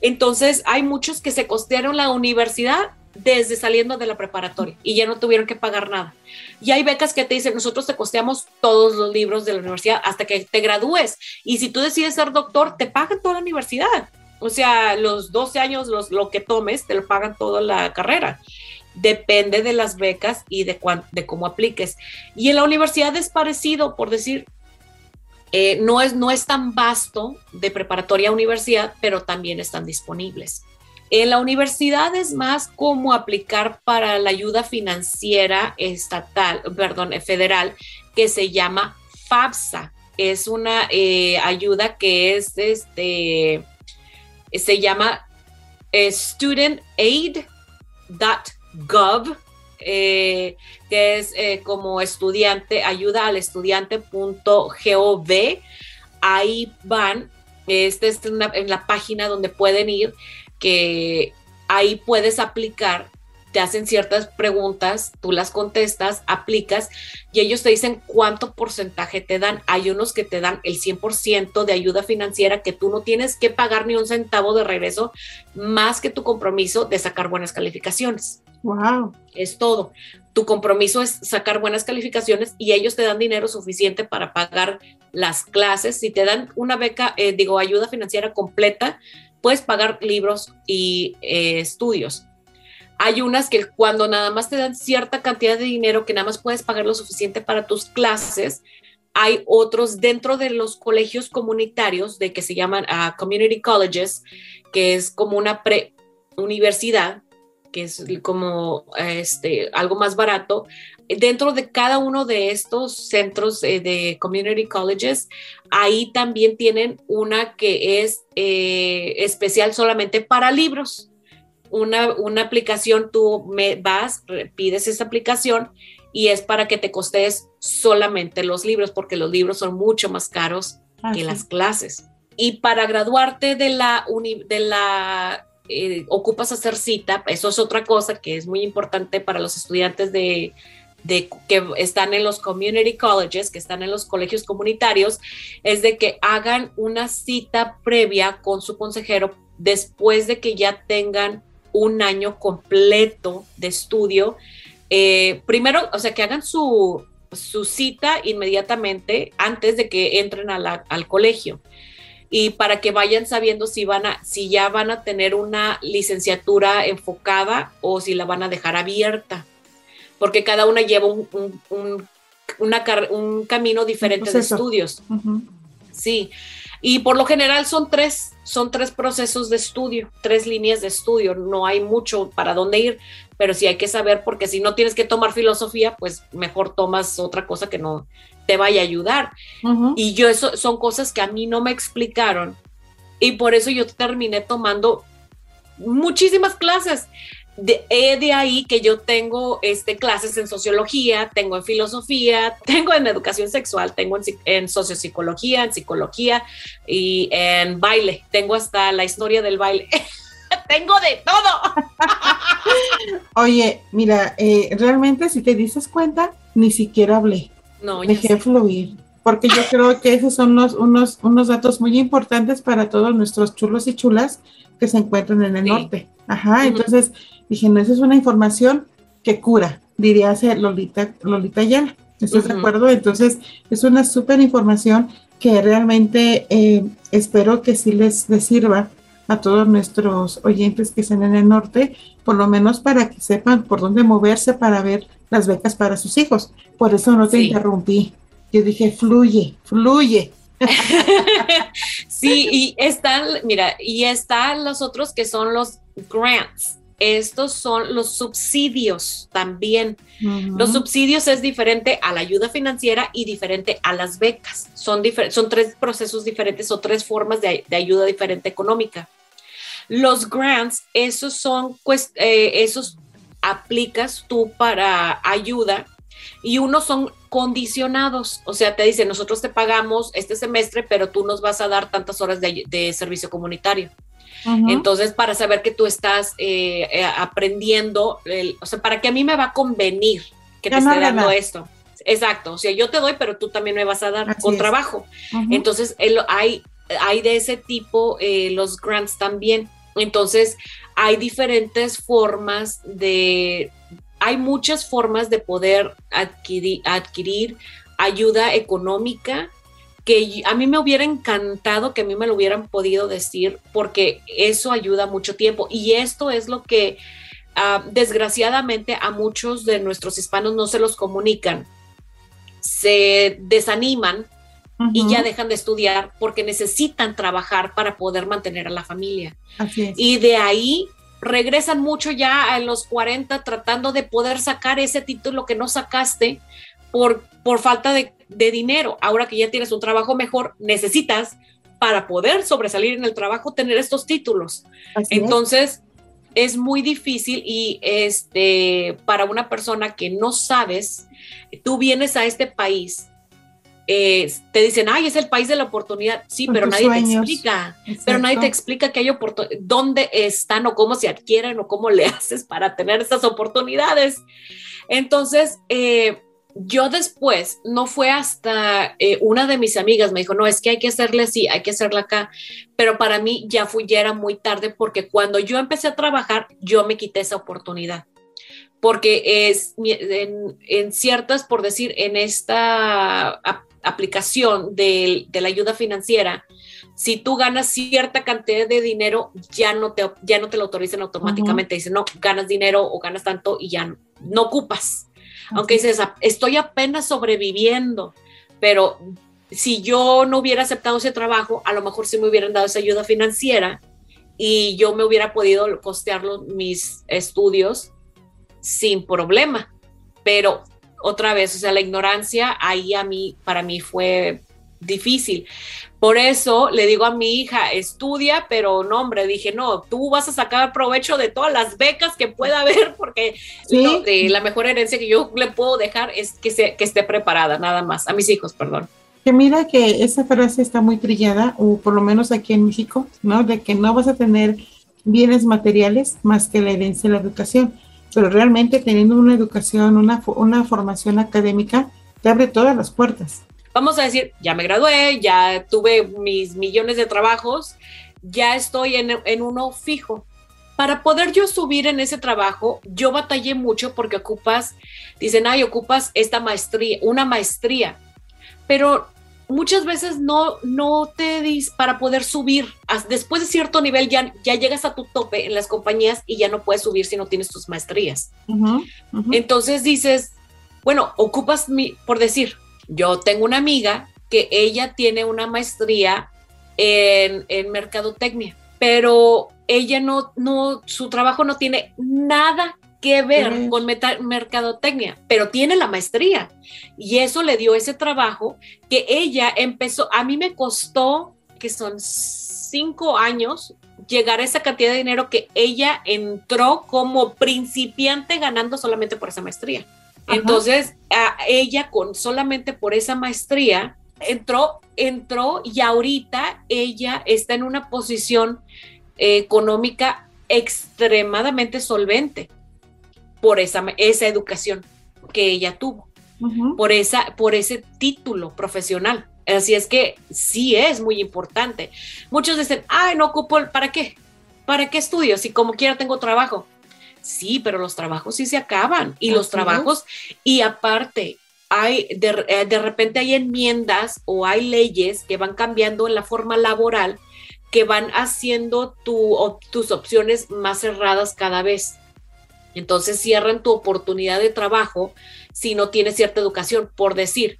Speaker 5: Entonces, hay muchos que se costearon la universidad desde saliendo de la preparatoria y ya no tuvieron que pagar nada. Y hay becas que te dicen, nosotros te costeamos todos los libros de la universidad hasta que te gradúes. Y si tú decides ser doctor, te pagan toda la universidad. O sea, los 12 años, los, lo que tomes, te lo pagan toda la carrera. Depende de las becas y de, de cómo apliques. Y en la universidad es parecido, por decir, eh, no, es, no es tan vasto de preparatoria a universidad, pero también están disponibles. En la universidad es más como aplicar para la ayuda financiera estatal, perdón, federal, que se llama FAFSA. Es una eh, ayuda que es, este, se llama eh, studentaid.gov, eh, que es como estudiante, ayuda al estudiante.gov. Ahí van, esta es en la página donde pueden ir que ahí puedes aplicar, te hacen ciertas preguntas, tú las contestas, aplicas y ellos te dicen cuánto porcentaje te dan. Hay unos que te dan el 100% de ayuda financiera que tú no tienes que pagar ni un centavo de regreso, más que tu compromiso de sacar buenas calificaciones.
Speaker 2: Wow.
Speaker 5: Es todo. Tu compromiso es sacar buenas calificaciones y ellos te dan dinero suficiente para pagar las clases. Si te dan una beca, eh, digo, ayuda financiera completa, puedes pagar libros y eh, estudios. Hay unas que cuando nada más te dan cierta cantidad de dinero que nada más puedes pagar lo suficiente para tus clases, hay otros dentro de los colegios comunitarios de que se llaman uh, community colleges, que es como una pre-universidad, que es como este, algo más barato. Dentro de cada uno de estos centros eh, de community colleges, ahí también tienen una que es eh, especial solamente para libros. Una, una aplicación, tú me vas, pides esa aplicación y es para que te costes solamente los libros, porque los libros son mucho más caros ah, que las clases. Y para graduarte de la, de la eh, ocupas hacer cita, eso es otra cosa que es muy importante para los estudiantes de, de, que están en los community colleges, que están en los colegios comunitarios, es de que hagan una cita previa con su consejero después de que ya tengan un año completo de estudio. Eh, primero, o sea, que hagan su, su cita inmediatamente antes de que entren al colegio. Y para que vayan sabiendo si van a, si ya van a tener una licenciatura enfocada o si la van a dejar abierta, porque cada una lleva un, un, un camino diferente de estudios. Sí, y por lo general son tres, son tres procesos de estudio, tres líneas de estudio, no hay mucho para dónde ir, pero sí hay que saber porque si no tienes que tomar filosofía, pues mejor tomas otra cosa que no, te vaya a ayudar. Y yo eso son cosas que a mí no me explicaron y por eso yo terminé tomando muchísimas clases. De, de ahí que yo tengo este, clases en sociología, tengo en filosofía, [laughs] tengo en educación sexual, tengo en, en sociopsicología, en psicología y en baile. Tengo hasta la historia del baile. [laughs] tengo de todo. [laughs]
Speaker 2: Oye, mira, eh, realmente si te dices cuenta, ni siquiera hablé.
Speaker 5: No,
Speaker 2: Dejé fluir. Porque yo creo que esos son unos, unos datos muy importantes para todos nuestros chulos y chulas que se encuentran en el norte. Ajá, entonces dije, no, esa es una información que cura, diría Lolita, Lolita Ayala. ¿Estás de acuerdo? Entonces, es una súper información que realmente eh, espero que sí les, les, sirva a todos nuestros oyentes que están en el norte, por lo menos para que sepan por dónde moverse para ver las becas para sus hijos. Por eso no te interrumpí. Yo dije, fluye, fluye. [laughs]
Speaker 5: sí, y están, mira, y están los otros que son los grants. Estos son los subsidios también. Los subsidios es diferente a la ayuda financiera y diferente a las becas. Son, son tres procesos diferentes o tres formas de, ayuda diferente económica. Los grants, esos son, pues, esos aplicas tú para ayuda y unos son condicionados, o sea, te dicen, nosotros te pagamos este semestre, pero tú nos vas a dar tantas horas de, servicio comunitario. Entonces, para saber que tú estás eh, eh, aprendiendo, o sea, para que a mí me va a convenir que te esté dando esto. Exacto, o sea, yo te doy, pero tú también me vas a dar con trabajo. Entonces, hay, hay de ese tipo eh, los grants también. Entonces, hay diferentes formas de, hay muchas formas de poder adquirir, adquirir ayuda económica que a mí me hubiera encantado que a mí me lo hubieran podido decir porque eso ayuda mucho tiempo y esto es lo que ah, desgraciadamente a muchos de nuestros hispanos no se los comunican. Se desaniman y ya dejan de estudiar porque necesitan trabajar para poder mantener a la familia. Y de ahí regresan mucho ya a los 40 tratando de poder sacar ese título que no sacaste por, por falta de, dinero. Ahora que ya tienes un trabajo mejor, necesitas para poder sobresalir en el trabajo tener estos títulos. Entonces, es. muy difícil y este para una persona que no sabes, tú vienes a este país eh, te dicen, ay, es el país de la oportunidad. Sí, pero nadie te explica. Pero nadie te explica que hay oportunidades, dónde están o cómo se adquieren o cómo le [laughs] haces para tener esas oportunidades. Entonces, eh, yo después, no fue hasta eh, una de mis amigas me dijo, no, es que hay que hacerle así, hay que hacerle acá, pero para mí ya fui, ya era muy tarde porque cuando yo empecé a trabajar, yo me quité esa oportunidad porque es en, en, ciertas, por decir, en esta aplicación de, la ayuda financiera, si tú ganas cierta cantidad de dinero, ya no te, ya no te lo autorizan automáticamente. Dicen, no, ganas dinero o ganas tanto y ya no, ocupas. Aunque dices, estoy apenas sobreviviendo, pero si yo no hubiera aceptado ese trabajo, a lo mejor sí me hubieran dado esa ayuda financiera y yo me hubiera podido costear mis estudios sin problema. Pero otra vez, o sea, la ignorancia ahí a mí, para mí fue difícil. Por eso le digo a mi hija, estudia, pero no, hombre, dije, no, tú vas a sacar provecho de todas las becas que pueda haber, porque la mejor herencia que yo le puedo dejar es que, se, que esté preparada, nada más, a mis hijos, perdón.
Speaker 2: Que mira que esa frase está muy trillada, o por lo menos aquí en México, ¿no? De que no vas a tener bienes materiales más que la herencia de la educación pero realmente teniendo una educación, una, una formación académica, te abre todas las puertas.
Speaker 5: Vamos a decir, ya me gradué, ya tuve mis millones de trabajos, ya estoy en, en uno fijo. Para poder yo subir en ese trabajo, yo batallé mucho porque ocupas, dicen, ay, ocupas esta maestría, una maestría, pero muchas veces no, no te dis para poder subir. Después de cierto nivel ya, ya llegas a tu tope en las compañías y ya no puedes subir si no tienes tus maestrías. Entonces dices, bueno, ocupas mi, por decir, yo tengo una amiga que ella tiene una maestría en, en mercadotecnia, pero ella no, no, su trabajo no tiene nada que ver con mercadotecnia, pero tiene la maestría y eso le dio ese trabajo que ella empezó, a mí me costó, que son cinco años, llegar a esa cantidad de dinero que ella entró como principiante ganando solamente por esa maestría. Entonces, a ella con solamente por esa maestría entró, entró y ahorita ella está en una posición eh, económica extremadamente solvente por esa, esa educación que ella tuvo, por, esa, por ese título profesional. Así es que sí es muy importante. Muchos dicen, ay, no ocupo, ¿para qué? ¿Para qué estudio? Si como quiera tengo trabajo. Sí, pero los trabajos sí se acaban y los trabajos, y aparte, hay de, eh, de, repente hay enmiendas o hay leyes que van cambiando en la forma laboral que van haciendo tu, tus opciones más cerradas cada vez. Entonces cierran tu oportunidad de trabajo si no tienes cierta educación, por decir.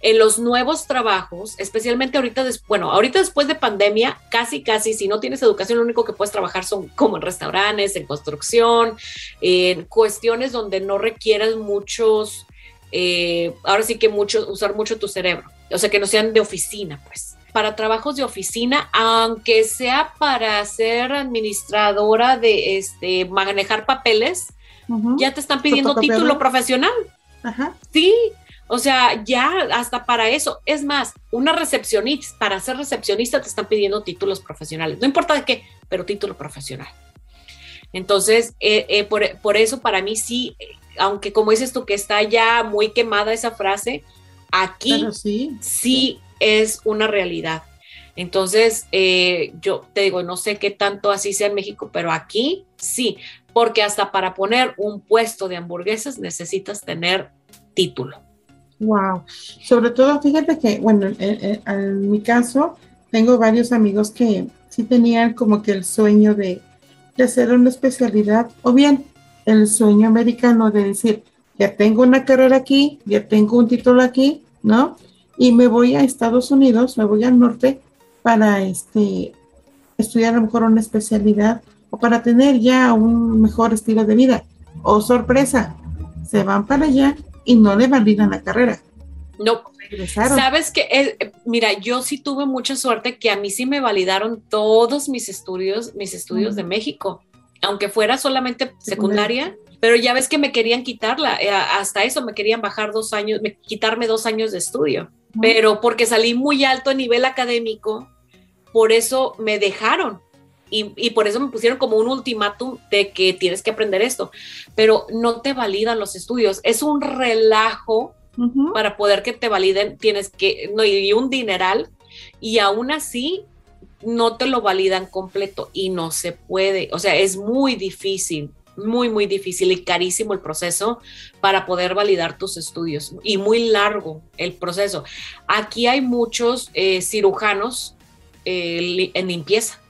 Speaker 5: En los nuevos trabajos, especialmente ahorita, bueno, ahorita después de pandemia, casi, casi, si no tienes educación, lo único que puedes trabajar son como en restaurantes, en construcción, en cuestiones donde no requieras muchos, eh, ahora sí que mucho, usar mucho tu cerebro, o sea, que no sean de oficina, pues para trabajos de oficina, aunque sea para ser administradora de este manejar papeles, ya te están pidiendo título profesional.
Speaker 2: Ajá.
Speaker 5: Sí, o sea, ya hasta para eso. Es más, una recepcionista, para ser recepcionista te están pidiendo títulos profesionales. No importa de qué, pero título profesional. Entonces, eh, eh, por, eso para mí sí, aunque como dices tú que está ya muy quemada esa frase, aquí sí. sí es una realidad. Entonces, eh, yo te digo, no sé qué tanto así sea en México, pero aquí sí, porque hasta para poner un puesto de hamburguesas necesitas tener título.
Speaker 2: Wow. Sobre todo, fíjate que, bueno, en, mi caso, tengo varios amigos que sí tenían como que el sueño de, de hacer una especialidad, o bien el sueño americano de decir, ya tengo una carrera aquí, ya tengo un título aquí, ¿no? Y me voy a Estados Unidos, me voy al norte para este, estudiar a lo mejor una especialidad o para tener ya un mejor estilo de vida. O sorpresa, se van para allá y no le validan la carrera.
Speaker 5: No, sabes que, eh, mira, yo sí tuve mucha suerte que a mí sí me validaron todos mis estudios, mis estudios de México, aunque fuera solamente secundaria, pero ya ves que me querían quitarla, eh, hasta eso me querían bajar dos años, quitarme dos años de estudio, pero porque salí muy alto a nivel académico, por eso me dejaron. Y, por eso me pusieron como un ultimátum de que tienes que aprender esto, pero no te validan los estudios. Es un relajo para poder que te validen, tienes que, no, y un dineral, y aún así no te lo validan completo y no se puede. O sea, es muy difícil, muy, muy difícil y carísimo el proceso para poder validar tus estudios y muy largo el proceso. Aquí hay muchos eh, cirujanos eh, en limpieza.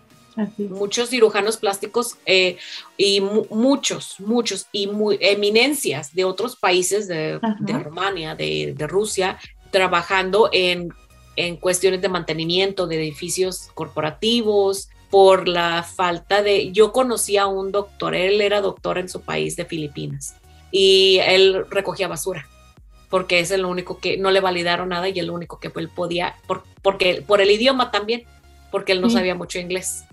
Speaker 5: Muchos cirujanos plásticos eh, y muchos, muchos y eminencias de otros países de, de Rumania, de, Rusia, trabajando en, en cuestiones de mantenimiento de edificios corporativos, por la falta de... Yo conocí a un doctor, él era doctor en su país de Filipinas y él recogía basura porque es el único que no le validaron nada y el único que él podía, por, porque por el idioma también, porque él no sabía mucho inglés.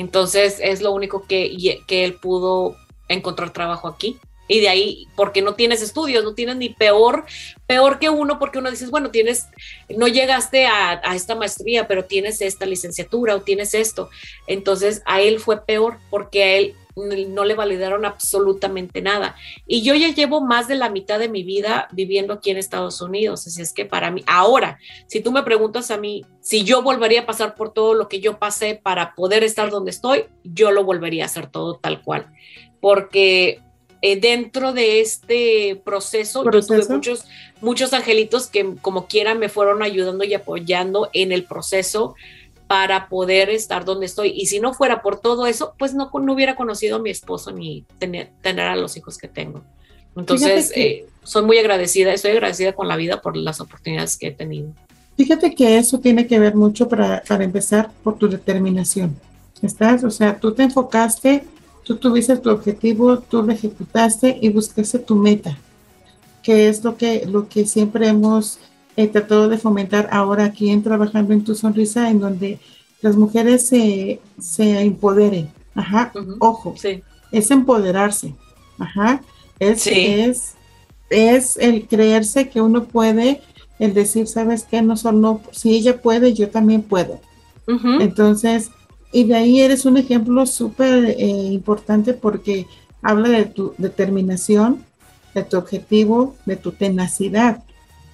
Speaker 5: Entonces es lo único que, que él pudo encontrar trabajo aquí. Y de ahí, porque no tienes estudios, no tienes ni peor, peor que uno, porque uno dices, bueno, tienes, no llegaste a, a, esta maestría, pero tienes esta licenciatura o tienes esto. Entonces a él fue peor, porque a él no le validaron absolutamente nada. Y yo ya llevo más de la mitad de mi vida viviendo aquí en Estados Unidos, así es que para mí, ahora, si tú me preguntas a mí si yo volvería a pasar por todo lo que yo pasé para poder estar donde estoy, yo lo volvería a hacer todo tal cual, porque eh, dentro de este proceso, yo tuve muchos, muchos angelitos que como quiera me fueron ayudando y apoyando en el proceso para poder estar donde estoy. Y si no fuera por todo eso, pues no, no hubiera conocido a mi esposo ni tener, tener a los hijos que tengo. Entonces, eh, soy muy agradecida, estoy agradecida con la vida por las oportunidades que he tenido.
Speaker 2: Fíjate que eso tiene que ver mucho para, para empezar por tu determinación. ¿Estás? O sea, tú te enfocaste, tú tuviste tu objetivo, tú lo ejecutaste y buscaste tu meta, que es lo que, lo que siempre hemos he tratado de fomentar ahora aquí en Trabajando en tu Sonrisa, en donde las mujeres se, se empoderen. Ajá, ojo, es empoderarse. Ajá, es, es, es el creerse que uno puede, el decir, ¿sabes qué? No solo, si ella puede, yo también puedo. Entonces, y de ahí eres un ejemplo súper eh, importante porque habla de tu determinación, de tu objetivo, de tu tenacidad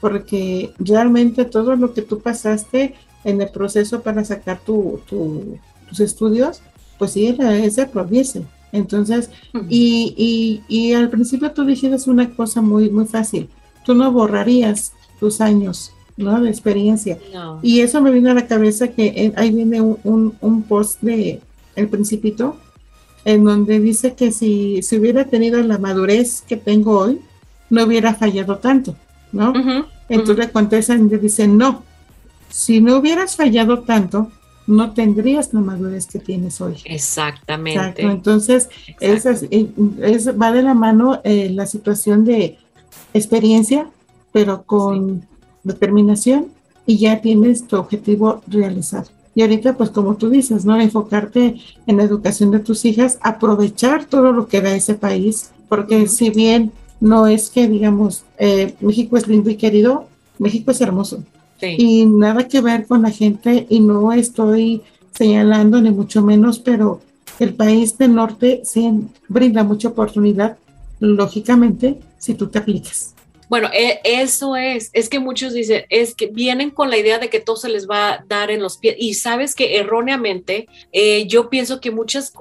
Speaker 2: porque realmente todo lo que tú pasaste en el proceso para sacar tu, tus estudios, pues sí, era progreso. Entonces, y, y, y, al principio tú dijiste una cosa muy, muy fácil, tú no borrarías tus años ¿no? de experiencia. Y eso me vino a la cabeza que eh, ahí viene un, un, post de El Principito, en donde dice que si, si hubiera tenido la madurez que tengo hoy, no hubiera fallado tanto. ¿no? Entonces le contestan y dicen, no, si no hubieras fallado tanto, no tendrías la madurez que tienes hoy.
Speaker 5: Exactamente.
Speaker 2: Entonces, es, va de la mano eh, la situación de experiencia, pero con determinación y ya tienes tu objetivo realizado. Y ahorita, pues como tú dices, ¿no? Enfocarte en la educación de tus hijas, aprovechar todo lo que da ese país, porque si bien no es que digamos, eh, México es lindo y querido, México es hermoso. Y nada que ver con la gente, y no estoy señalando ni mucho menos, pero el país del norte sí brinda mucha oportunidad, lógicamente, si tú te aplicas.
Speaker 5: Bueno, e, eso es, es que muchos dicen, es que vienen con la idea de que todo se les va a dar en los pies y sabes que erróneamente eh, yo pienso que muchas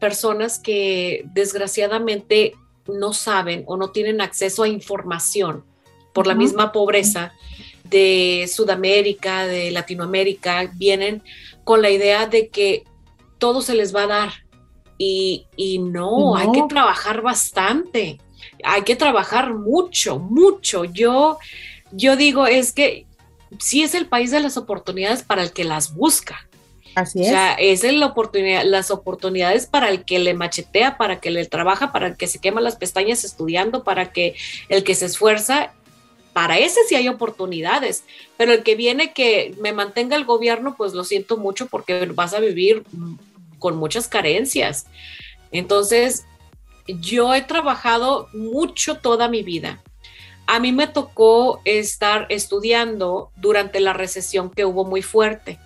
Speaker 5: personas que desgraciadamente no saben o no tienen acceso a información por la misma pobreza de Sudamérica, de Latinoamérica, vienen con la idea de que todo se les va a dar y, no, hay que trabajar bastante hay que trabajar mucho, mucho. Yo, yo digo, es que sí es el país de las oportunidades para el que las busca.
Speaker 2: Así es.
Speaker 5: O sea, es la oportunidad, las oportunidades para el que le machetea, para que le trabaja, para el que se quema las pestañas estudiando, para que el que se esfuerza, para ese sí hay oportunidades. Pero el que viene que me mantenga el gobierno, pues lo siento mucho porque vas a vivir con muchas carencias. Entonces, yo he trabajado mucho toda mi vida. A mí me tocó estar estudiando durante la recesión que hubo muy fuerte.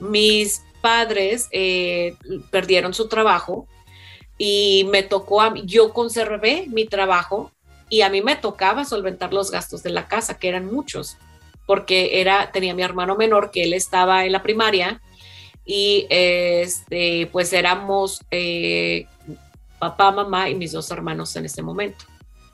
Speaker 5: Mis padres eh, perdieron su trabajo y me tocó a yo conservé mi trabajo y a mí me tocaba solventar los gastos de la casa, que eran muchos, porque era, tenía mi hermano menor que él estaba en la primaria y este, pues éramos eh, papá, mamá y mis dos hermanos en ese momento.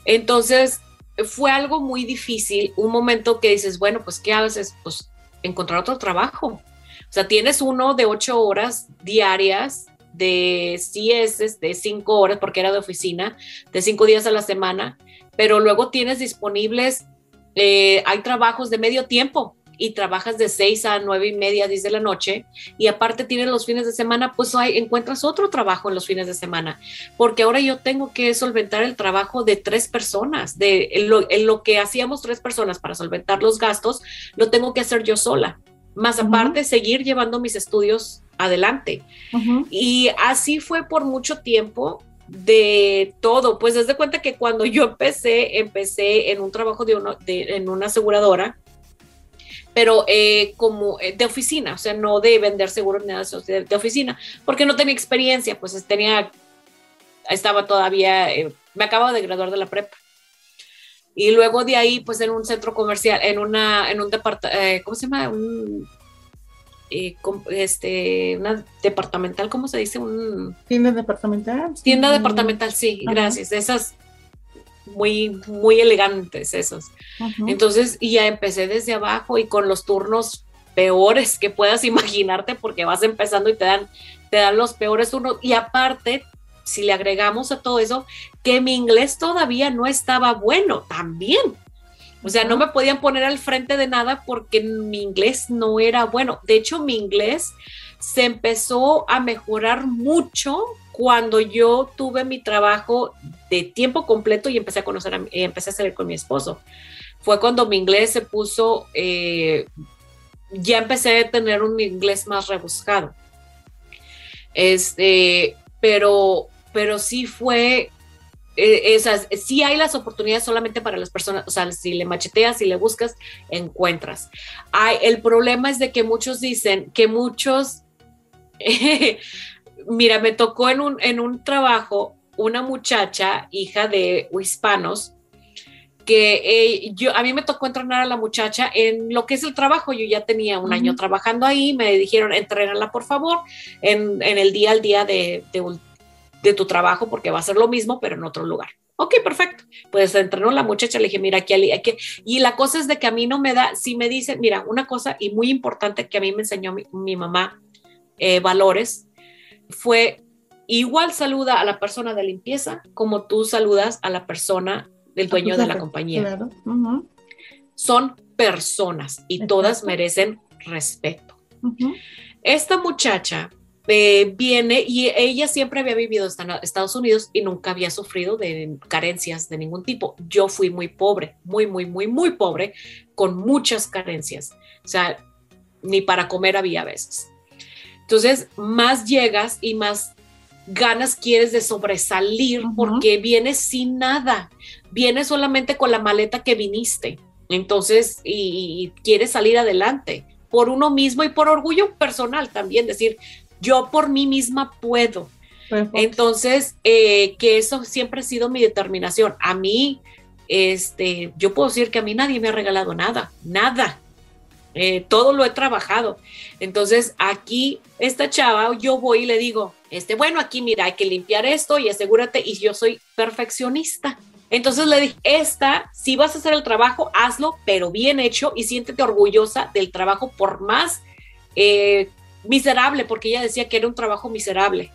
Speaker 5: Entonces, fue algo muy difícil, un momento que dices, bueno, pues, ¿qué haces? Pues encontrar otro trabajo. O sea, tienes uno de ocho horas diarias, de es de cinco horas, porque era de oficina, de cinco días a la semana, pero luego tienes disponibles, eh, hay trabajos de medio tiempo, y trabajas de 6 a 9 y media, 10 de la noche, y aparte tienes los fines de semana, pues hay, encuentras otro trabajo en los fines de semana, porque ahora yo tengo que solventar el trabajo de tres personas, de lo, que hacíamos tres personas para solventar los gastos, lo tengo que hacer yo sola, más aparte seguir llevando mis estudios adelante. Y así fue por mucho tiempo de todo, pues desde cuenta que cuando yo empecé, empecé en un trabajo de, uno, de en una aseguradora, pero eh, como eh, de oficina, o sea, no de vender seguros ni nada de, de oficina, porque no tenía experiencia, pues tenía, estaba todavía, eh, me acababa de graduar de la prepa. Y luego de ahí, pues en un centro comercial, en una, en un departamento, ¿cómo se llama? Un, este, una departamental, ¿cómo se dice? Un,
Speaker 2: tienda departamental.
Speaker 5: Tienda departamental, sí, gracias. Esas muy, muy elegantes esos. Entonces, y ya empecé desde abajo y con los turnos peores que puedas [laughs] imaginarte porque vas empezando y te dan, te dan los peores turnos. Y aparte, si le agregamos a todo eso, que mi inglés todavía no estaba bueno también. O sea, no me podían poner al frente de nada porque mi inglés no era bueno. De hecho, mi inglés se empezó a mejorar mucho cuando yo tuve mi trabajo de tiempo completo y empecé a conocer, a, empecé a salir con mi esposo. Fue cuando mi inglés se puso, eh, ya empecé a tener un inglés más rebuscado. Este, pero, pero sí fue, eh, esas, sí hay las oportunidades solamente para las personas, o sea, si le macheteas, si le buscas, encuentras. Hay, el problema es de que muchos dicen que muchos [laughs] mira, me tocó en un, en un trabajo una muchacha, hija de hispanos, que eh, yo, a mí me tocó entrenar a la muchacha en lo que es el trabajo. Yo ya tenía un año trabajando ahí, me dijeron, entrenarla por favor en, el día al día de, de, tu trabajo, porque va a ser lo mismo, pero en otro lugar. Ok, perfecto. Pues entrenó la muchacha, le dije, mira, aquí, aquí. Y la cosa es de que a mí no me da, si me dicen, mira, una cosa y muy importante que a mí me enseñó mi, mamá, eh, valores, fue igual saluda a la persona de limpieza como tú saludas a la persona del dueño de la compañía. Son personas y todas merecen respeto. Esta muchacha eh, viene y ella siempre había vivido en Estados Unidos y nunca había sufrido de carencias de ningún tipo. Yo fui muy pobre, muy, muy, muy, muy pobre, con muchas carencias. O sea, ni para comer había veces. Entonces, más llegas y más ganas quieres de sobresalir porque vienes sin nada. vienes solamente con la maleta que viniste. Entonces, y, quieres salir adelante por uno mismo y por orgullo personal también, decir, yo por mí misma puedo. Entonces, eh, que eso siempre ha sido mi determinación. A mí, este, yo puedo decir que a mí nadie me ha regalado nada, nada. Eh, todo lo he trabajado. Entonces, aquí, esta chava, yo voy y le digo, este, bueno, aquí mira, hay que limpiar esto y asegúrate, y yo soy perfeccionista. Entonces le dije, esta, si vas a hacer el trabajo, hazlo, pero bien hecho y siéntete orgullosa del trabajo por más eh, miserable, porque ella decía que era un trabajo miserable.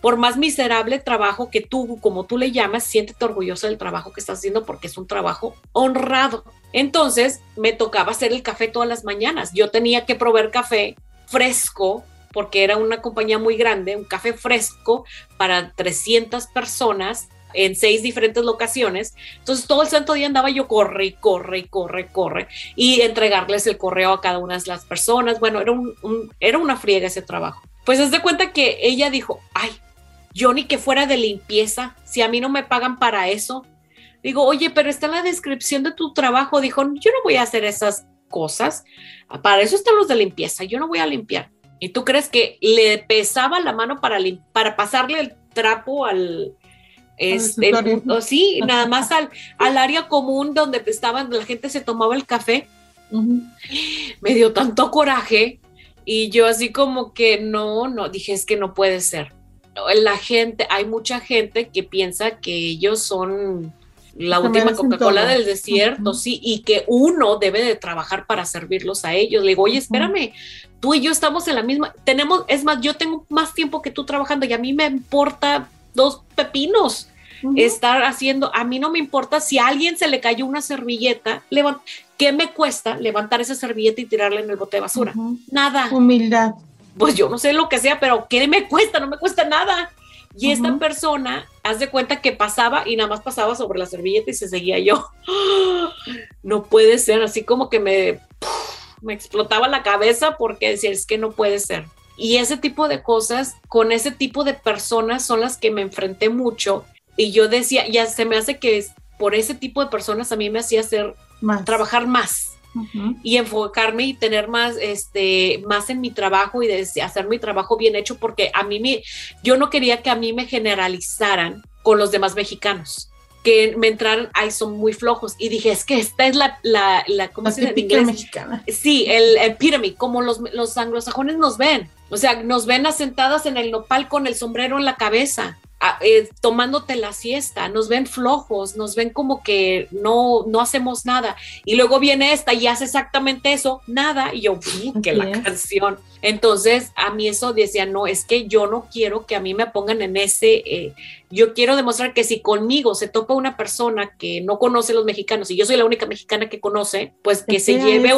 Speaker 5: Por más miserable trabajo que tú, como tú le llamas, siéntete orgullosa del trabajo que estás haciendo porque es un trabajo honrado. Entonces me tocaba hacer el café todas las mañanas. Yo tenía que proveer café fresco porque era una compañía muy grande, un café fresco para 300 personas en seis diferentes locaciones. Entonces todo el santo día andaba yo corre y corre y corre, corre y entregarles el correo a cada una de las personas. Bueno, era, un, era una friega ese trabajo. Pues es de cuenta que ella dijo, ay, yo ni que fuera de limpieza, si a mí no me pagan para eso. Digo, oye, pero está en la descripción de tu trabajo. Dijo, yo no voy a hacer esas cosas. Para eso están los de limpieza. Yo no voy a limpiar. ¿Y tú crees que le pesaba la mano para, para pasarle el trapo al, este, sí, nada más al, al, área común donde estaban, la gente se tomaba el café. Me dio tanto coraje y yo así como que no, no, dije es que no puede ser. La gente, hay mucha gente que piensa que ellos son la última Coca-Cola del desierto, sí, y que uno debe de trabajar para servirlos a ellos. Le digo, oye, espérame, tú y yo estamos en la misma, tenemos, es más, yo tengo más tiempo que tú trabajando y a mí me importa dos pepinos estar haciendo, a mí no me importa si a alguien se le cayó una servilleta, ¿qué me cuesta levantar esa servilleta y tirarla en el bote de basura? Nada.
Speaker 2: Humildad.
Speaker 5: Pues yo no sé lo que sea, pero ¿qué me cuesta? No me cuesta nada. Y esta persona, haz de cuenta que pasaba y nada más pasaba sobre la servilleta y se seguía yo. [gasps] No puede ser, así como que me, me explotaba la cabeza porque decía, es que no puede ser. Y ese tipo de cosas, con ese tipo de personas son las que me enfrenté mucho. Y yo decía, ya se me hace que por ese tipo de personas a mí me hacía hacer, trabajar más. y enfocarme y tener más este más en mi trabajo y de hacer mi trabajo bien hecho porque a mí me yo no quería que a mí me generalizaran con los demás mexicanos que me entraran, ay, son muy flojos. Y dije, es que esta es la, la, la ¿cómo se dice en inglés?
Speaker 2: Mexicana.
Speaker 5: Sí, el, el como los, los anglosajones nos ven. O sea, nos ven asentadas en el nopal con el sombrero en la cabeza. Eh, tomándote la siesta, nos ven flojos, nos ven como que no, no hacemos nada. Y luego viene esta y hace exactamente eso, nada, y yo, que la canción. Entonces, a mí eso decía, no, es que yo no quiero que a mí me pongan en ese, eh, yo quiero demostrar que si conmigo se topa una persona que no conoce los mexicanos y yo soy la única mexicana que conoce, pues que se lleve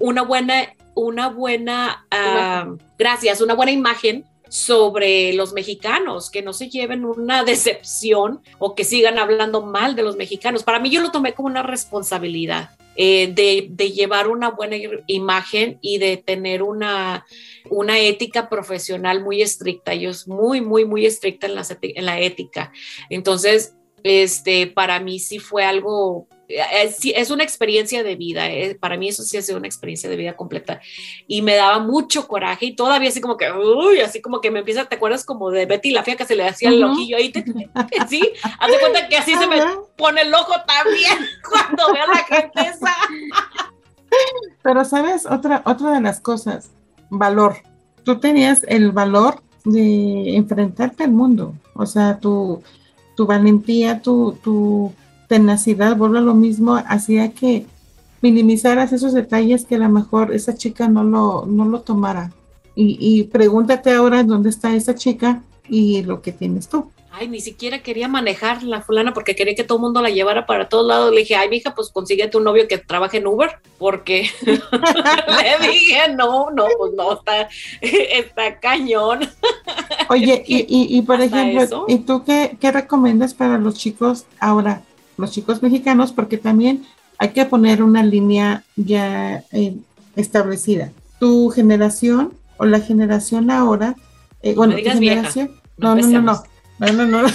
Speaker 5: una buena, una buena, uh, gracias, una buena imagen sobre los mexicanos, que no se lleven una [laughs] decepción o que sigan hablando mal de los mexicanos. Para mí yo lo tomé como una responsabilidad. Eh, de, llevar una buena imagen y de tener una, una ética profesional muy estricta. Yo es muy, muy, muy estricta en la, en la ética. Entonces, este, para mí sí fue algo es, es, una experiencia de vida, eh, para mí eso sí ha sido una experiencia de vida completa y me daba mucho coraje y todavía así como que, uy, así como que me empieza, ¿te acuerdas como de Betty la fea que se le hacía el ojillo ahí? [laughs] sí, haz de cuenta que así se me pone el ojo también [laughs] cuando veo a la gente esa.
Speaker 2: Pero sabes, otra, otra de las cosas, valor. Tú tenías el valor de enfrentarte al mundo, o sea, tu, tu valentía, tu, tu tenacidad, vuelve a lo mismo, hacía que minimizaras esos detalles que a lo mejor esa chica no lo, no lo tomara. Y, y pregúntate ahora dónde está esa chica y lo que tienes tú.
Speaker 5: Ay, ni siquiera quería manejar la fulana porque quería que todo el mundo la llevara para todos lados. Le dije, ay, mija, pues consíguete un novio que trabaje en Uber, porque [laughs] le dije, no, no, pues no, está, está cañón.
Speaker 2: Oye, [laughs] y, y, y, por ejemplo, ¿y tú qué, qué recomiendas para los chicos ahora? los chicos mexicanos, porque también hay que poner una línea ya eh, establecida. Tu generación o la generación ahora, eh, bueno, generación, vieja. No, no, no, no, no, no, no,
Speaker 5: no.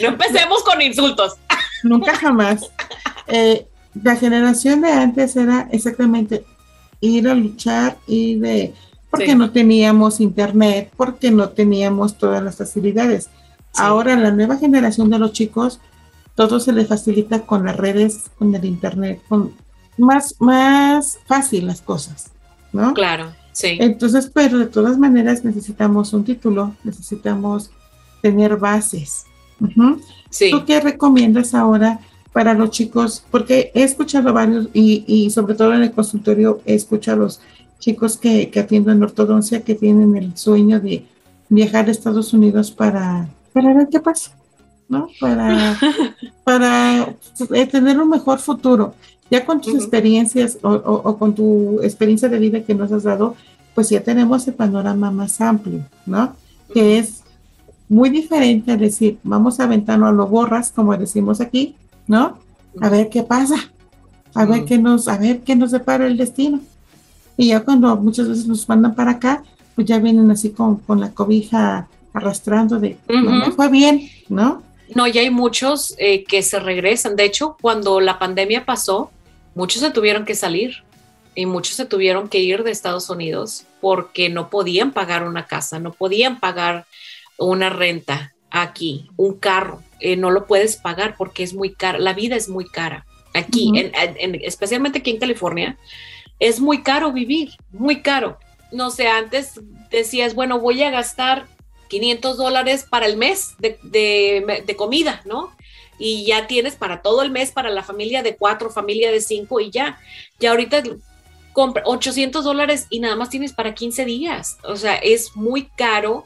Speaker 5: no empecemos [laughs] con insultos. [laughs]
Speaker 2: Nunca jamás. Eh, la generación de antes era exactamente ir a luchar y de porque sí. no teníamos internet, porque no teníamos todas las facilidades. Sí. Ahora la nueva generación de los chicos todo se les facilita con las redes, con el internet, con más, más fácil las cosas, ¿no?
Speaker 5: Claro, sí.
Speaker 2: Entonces, pero de todas maneras necesitamos un título, necesitamos tener bases. ¿Tú qué recomiendas ahora para los chicos? Porque he escuchado varios y, y sobre todo en el consultorio he escuchado a los chicos que, que atienden ortodoncia que tienen el sueño de viajar a Estados Unidos para, para ver qué pasa, ¿no? Para, [laughs] para eh, tener un mejor futuro. Ya con tus experiencias o, o, con tu experiencia de vida que nos has dado, pues ya tenemos el panorama más amplio, ¿no? Que es muy diferente a decir, vamos a aventarnos a lo borras, como decimos aquí, ¿no? A ver qué pasa, a ver qué nos, a ver qué nos depara el destino. Y ya cuando muchas veces nos mandan para acá, pues ya vienen así con, con la cobija arrastrando de, no me fue bien, ¿no?
Speaker 5: No, ya hay muchos eh, que se regresan. De hecho, cuando la pandemia pasó, muchos se tuvieron que salir y muchos se tuvieron que ir de Estados Unidos porque no podían pagar una casa, no podían pagar una renta aquí, un carro, eh, no lo puedes pagar porque es muy caro, la vida es muy cara. Aquí, especialmente aquí en California, es muy caro vivir, muy caro. No sé, antes decías, bueno, voy a gastar 500 dólares para el mes de, de, comida, ¿no? Y ya tienes para todo el mes, para la familia de cuatro, familia de cinco y ya. Ya ahorita compra 800 dólares y nada más tienes para 15 días. O sea, es muy caro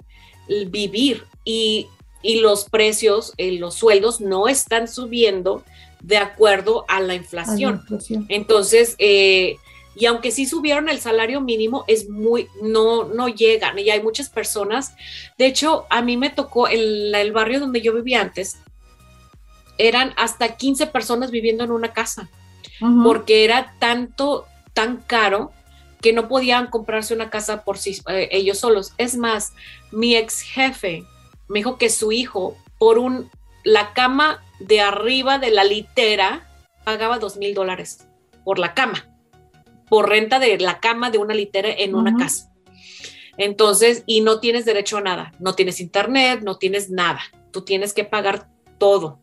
Speaker 5: vivir y, los precios, eh, los sueldos no están subiendo de acuerdo a la inflación. Entonces, eh, y aunque sí subieron el salario mínimo, es muy, no, no llegan. Y hay muchas personas. De hecho, a mí me tocó el barrio donde yo vivía antes, eran hasta 15 personas viviendo en una casa, porque era tanto, tan caro que no podían comprarse una casa por sí, eh, ellos solos. Es más, mi ex jefe me dijo que su hijo por un, la cama de arriba de la litera pagaba dos mil dólares por la cama, por renta de la cama de una litera en una casa. Entonces, y no tienes derecho a nada, no tienes internet, no tienes nada, tú tienes que pagar todo.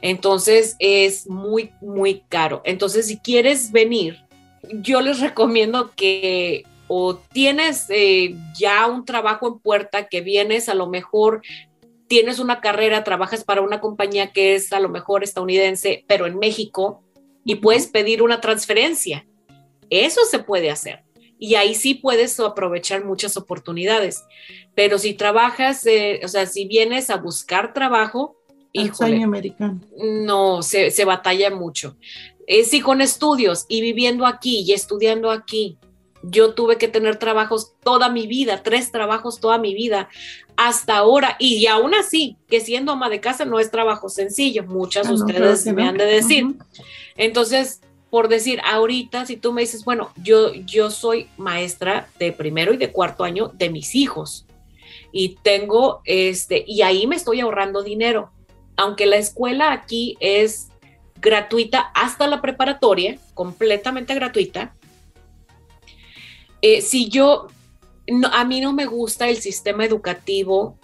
Speaker 5: Entonces es muy, muy caro. Entonces, si quieres venir yo les recomiendo que o tienes eh, ya un trabajo en puerta que vienes a lo mejor tienes una carrera, trabajas para una compañía que es a lo mejor estadounidense, pero en México, y puedes pedir una transferencia. Eso se puede hacer. Y ahí sí puedes aprovechar muchas oportunidades. Pero si trabajas, eh, o sea, si vienes a buscar trabajo,
Speaker 2: híjole, americano.
Speaker 5: no, se, se batalla mucho. Eh, si con estudios y viviendo aquí y estudiando aquí, yo tuve que tener trabajos toda mi vida, tres trabajos toda mi vida, hasta ahora, y aún así, que siendo ama de casa no es trabajo sencillo, muchas de ah, ustedes me han de decir. Entonces, por decir, ahorita si tú me dices, bueno, yo, yo soy maestra de primero y de cuarto año de mis hijos y tengo, este, y ahí me estoy ahorrando dinero, aunque la escuela aquí es gratuita hasta la preparatoria, completamente gratuita. Eh, si yo, a mí no me gusta el sistema educativo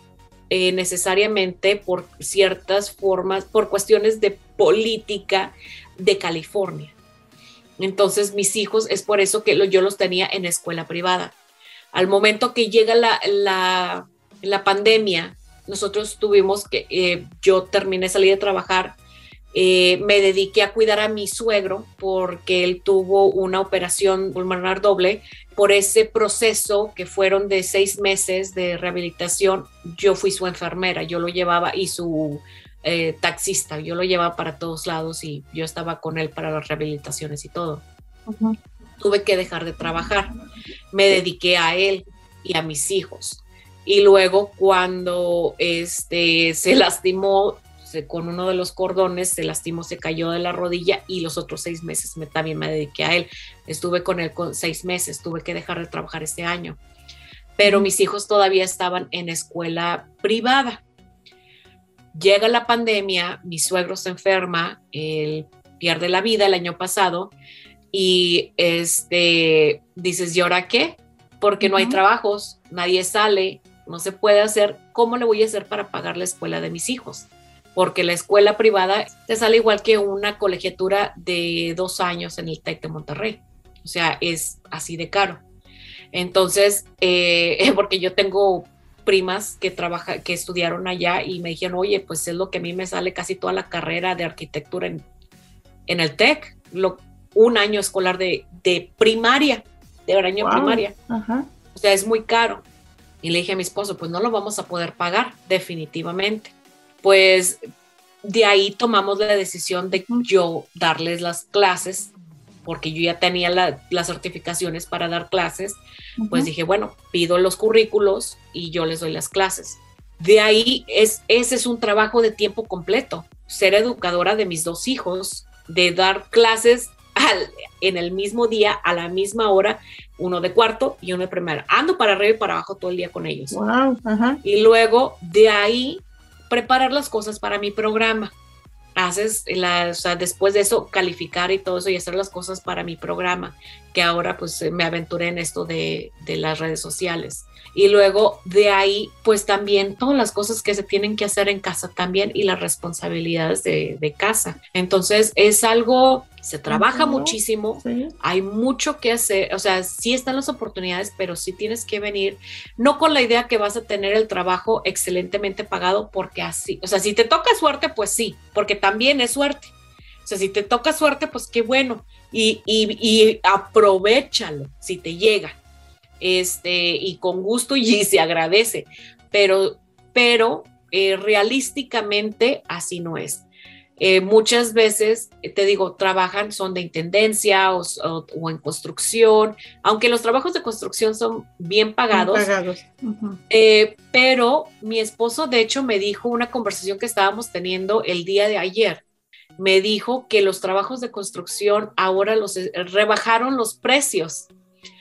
Speaker 5: eh, necesariamente por ciertas formas, por cuestiones de política de California. Entonces mis hijos, es por eso que yo los tenía en escuela privada. Al momento que llega la, la, la pandemia, nosotros tuvimos que, eh, yo terminé, salí de trabajar eh, me dediqué a cuidar a mi suegro porque él tuvo una operación pulmonar doble. Por ese proceso que fueron de seis meses de rehabilitación, yo fui su enfermera, yo lo llevaba y su eh, taxista, yo lo llevaba para todos lados y yo estaba con él para las rehabilitaciones y todo. Tuve que dejar de trabajar, me dediqué a él y a mis hijos. Y luego cuando este, se lastimó, con uno de los cordones se lastimó, se cayó de la rodilla y los otros seis meses me, también me dediqué a él. Estuve con él con seis meses, tuve que dejar de trabajar este año. Pero mis hijos todavía estaban en escuela privada. Llega la pandemia, mi suegro se enferma, él pierde la vida el año pasado y este, dices, ¿y ahora qué? Porque no hay trabajos, nadie sale, no se puede hacer. ¿Cómo le voy a hacer para pagar la escuela de mis hijos? Porque la escuela privada te sale igual que una colegiatura de dos años en el TEC de Monterrey. O sea, es así de caro. Entonces, eh, [laughs] porque yo tengo primas que trabaja, que estudiaron allá y me dijeron, oye, pues es lo que a mí me sale casi toda la carrera de arquitectura en, en el TEC, lo, un año escolar de, de primaria, de año primaria. O sea, es muy caro. Y le dije a mi esposo, pues no lo vamos a poder pagar, definitivamente. Pues de ahí tomamos la decisión de yo darles las clases, porque yo ya tenía las certificaciones para dar clases. Pues dije, bueno, pido los currículos y yo les doy las clases. De ahí es, ese es un trabajo de tiempo completo, ser educadora de mis dos hijos, de dar clases en el mismo día, a la misma hora, uno de cuarto y uno de primera. Ando para arriba y para abajo todo el día con ellos. Y luego de ahí preparar las cosas para mi programa. Haces, la, o sea, después de eso, calificar y todo eso y hacer las cosas para mi programa, que ahora pues me aventuré en esto de, de las redes sociales. Y luego de ahí, pues también todas las cosas que se tienen que hacer en casa también y las responsabilidades de, de casa. Entonces es algo se trabaja muchísimo, hay mucho que hacer, o sea, sí están las oportunidades, pero sí tienes que venir, no con la idea que vas a tener el trabajo excelentemente pagado, porque así, o sea, si te toca suerte, pues sí, porque también es suerte. O sea, si te toca suerte, pues qué bueno, y, y, aprovechalo si te llega, este, y con gusto [laughs] y se agradece, pero, pero eh, realísticamente así no es. Eh, muchas veces, eh, te digo, trabajan, son de intendencia o, en construcción, aunque los trabajos de construcción son bien pagados. Eh, pero mi esposo, de hecho, me dijo una conversación que estábamos teniendo el día de ayer. Me dijo que los trabajos de construcción ahora los rebajaron los precios.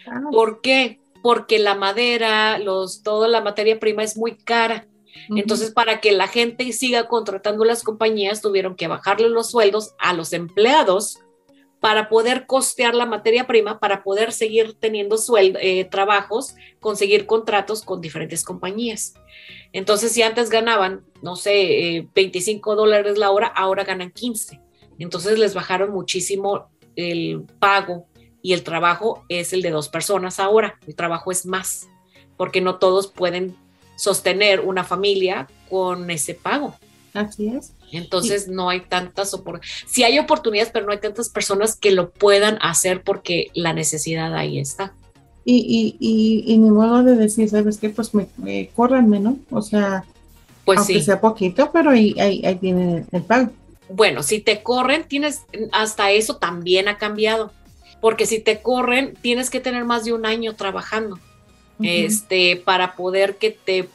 Speaker 5: Ah. ¿Por qué? Porque la madera, los, toda la materia prima es muy cara. Entonces, para que la gente siga contratando las compañías, tuvieron que bajarle los sueldos a los empleados para poder costear la materia prima, para poder seguir teniendo eh, trabajos, conseguir contratos con diferentes compañías. Entonces, si antes ganaban, no sé, 25 eh, dólares la hora, ahora ganan 15. Entonces les bajaron muchísimo el pago y el trabajo es el de dos personas ahora. El trabajo es más, porque no todos pueden sostener una familia con ese pago.
Speaker 2: Así es.
Speaker 5: Entonces no hay tantas oportunidades. Sí hay oportunidades, pero no hay tantas personas que lo puedan hacer porque la necesidad ahí está.
Speaker 2: Y, y, y, ni modo de decir, ¿sabes qué? Pues me, me ¿no? O sea, pues aunque sea poquito, pero ahí, ahí, ahí tiene el pago.
Speaker 5: Bueno, si te corren, tienes, hasta eso también ha cambiado, porque si te corren, tienes que tener más de un año trabajando este, para poder que te,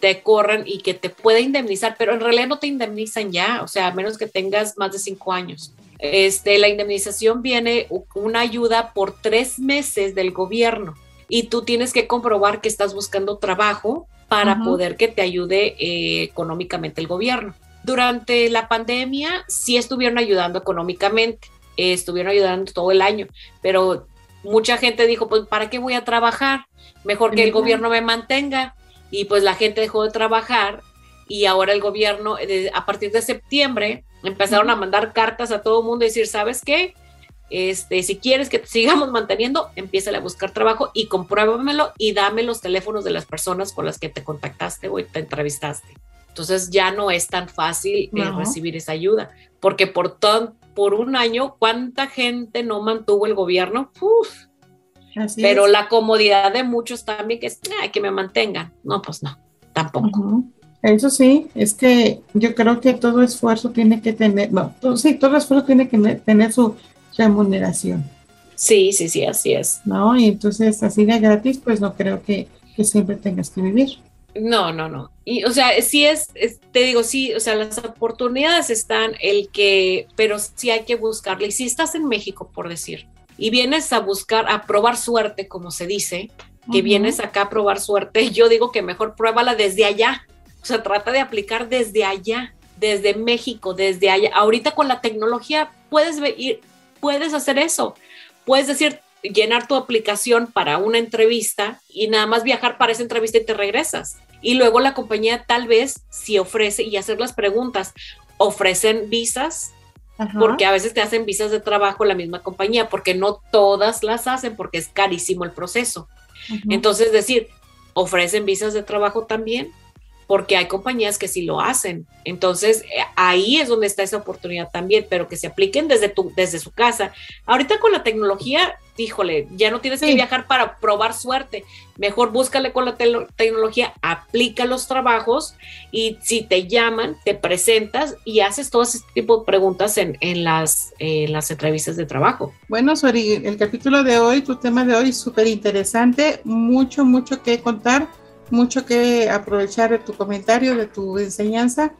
Speaker 5: te corran y que te pueda indemnizar, pero en realidad no te indemnizan ya, o sea, a menos que tengas más de cinco años. Este, la indemnización viene una ayuda por tres meses del gobierno y tú tienes que comprobar que estás buscando trabajo para poder que te ayude eh, económicamente el gobierno. Durante la pandemia sí estuvieron ayudando económicamente, estuvieron ayudando todo el año, pero mucha gente dijo, pues, ¿para qué voy a trabajar? Mejor que el gobierno me mantenga. Y pues la gente dejó de trabajar y ahora el gobierno, a partir de septiembre, empezaron a mandar cartas a todo el mundo y decir, ¿sabes qué? Este, si quieres que te sigamos manteniendo, empieza a buscar trabajo y compruébamelo y dame los teléfonos de las personas con las que te contactaste o te entrevistaste. Entonces ya no es tan fácil eh, recibir esa ayuda, porque por, todo, por un año, ¿cuánta gente no mantuvo el gobierno? Pero la comodidad de muchos también, que es que me mantengan. No, pues no, tampoco.
Speaker 2: Eso sí, es que yo creo que todo esfuerzo tiene que tener, no, todo, sí, todo esfuerzo tiene que tener su remuneración.
Speaker 5: Sí, sí, sí, así es.
Speaker 2: No, y entonces así de gratis, pues no creo que, que siempre tengas que vivir.
Speaker 5: No, no, no. Y, o sea, sí es, te digo, sí, o sea, las oportunidades están, el que, pero sí hay que buscarle. Y si estás en México, por decir, y vienes a buscar, a probar suerte, como se dice, que vienes acá a probar suerte, [laughs] yo digo que mejor pruébala desde allá, se trata de aplicar desde allá, desde México, desde allá. Ahorita con la tecnología puedes ir, puedes hacer eso. Puedes decir, llenar tu aplicación para una entrevista y nada más viajar para esa entrevista y te regresas. Y luego la compañía tal vez si ofrece y hacer las preguntas, ofrecen visas, porque a veces te hacen visas de trabajo la misma compañía, porque no todas las hacen porque es carísimo el proceso. Entonces, decir, ofrecen visas de trabajo también, porque hay compañías que sí lo hacen. Entonces, eh, ahí es donde está esa oportunidad también, pero que se apliquen desde, tu, desde su casa. Ahorita con la tecnología, híjole, ya no tienes que viajar para probar suerte. Mejor búscale con la tecnología, aplica los trabajos y si te llaman, te presentas y haces todo ese tipo de preguntas en, las, las entrevistas de trabajo.
Speaker 2: Bueno, Sori, el capítulo de hoy, tu tema de hoy es súper interesante, mucho, mucho que contar mucho que aprovechar de tu comentario, de tu enseñanza.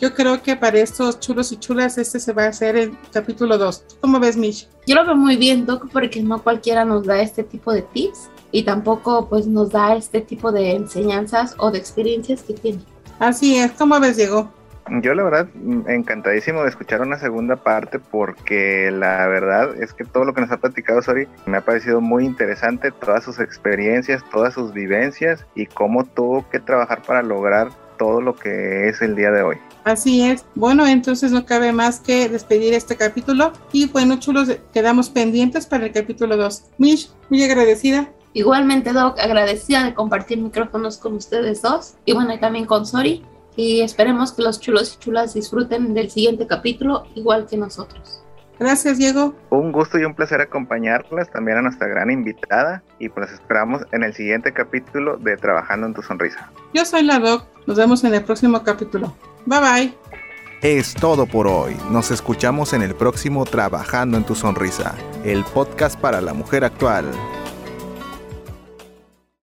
Speaker 2: Yo creo que para estos chulos y chulas este se va a hacer el capítulo 2. ¿Cómo ves, Mish?
Speaker 3: Yo lo veo muy bien, Doc, porque no cualquiera nos da este tipo de tips y tampoco pues nos da este tipo de enseñanzas o de experiencias que tiene.
Speaker 2: Así es, ¿cómo ves, Diego?
Speaker 4: Yo la verdad encantadísimo de escuchar una segunda parte porque la verdad es que todo lo que nos ha platicado Sori me ha parecido muy interesante, todas sus experiencias, todas sus vivencias y cómo tuvo que trabajar para lograr todo lo que es el día de hoy.
Speaker 2: Así es. Bueno, entonces no cabe más que despedir este capítulo y bueno, chulos, quedamos pendientes para el capítulo 2. Mish, muy agradecida.
Speaker 3: Igualmente, Doc, agradecida de compartir micrófonos con ustedes dos y bueno, y también con Sori y esperemos que los chulos y chulas disfruten del siguiente capítulo igual que nosotros.
Speaker 2: Gracias, Diego.
Speaker 4: Un gusto y un placer acompañarlas, también a nuestra gran invitada, y pues esperamos en el siguiente capítulo de Trabajando en tu Sonrisa.
Speaker 2: Yo soy la Doc, nos vemos en el próximo capítulo. Bye bye.
Speaker 1: Es todo por hoy. Nos escuchamos en el próximo Trabajando en tu Sonrisa, el podcast para la mujer actual.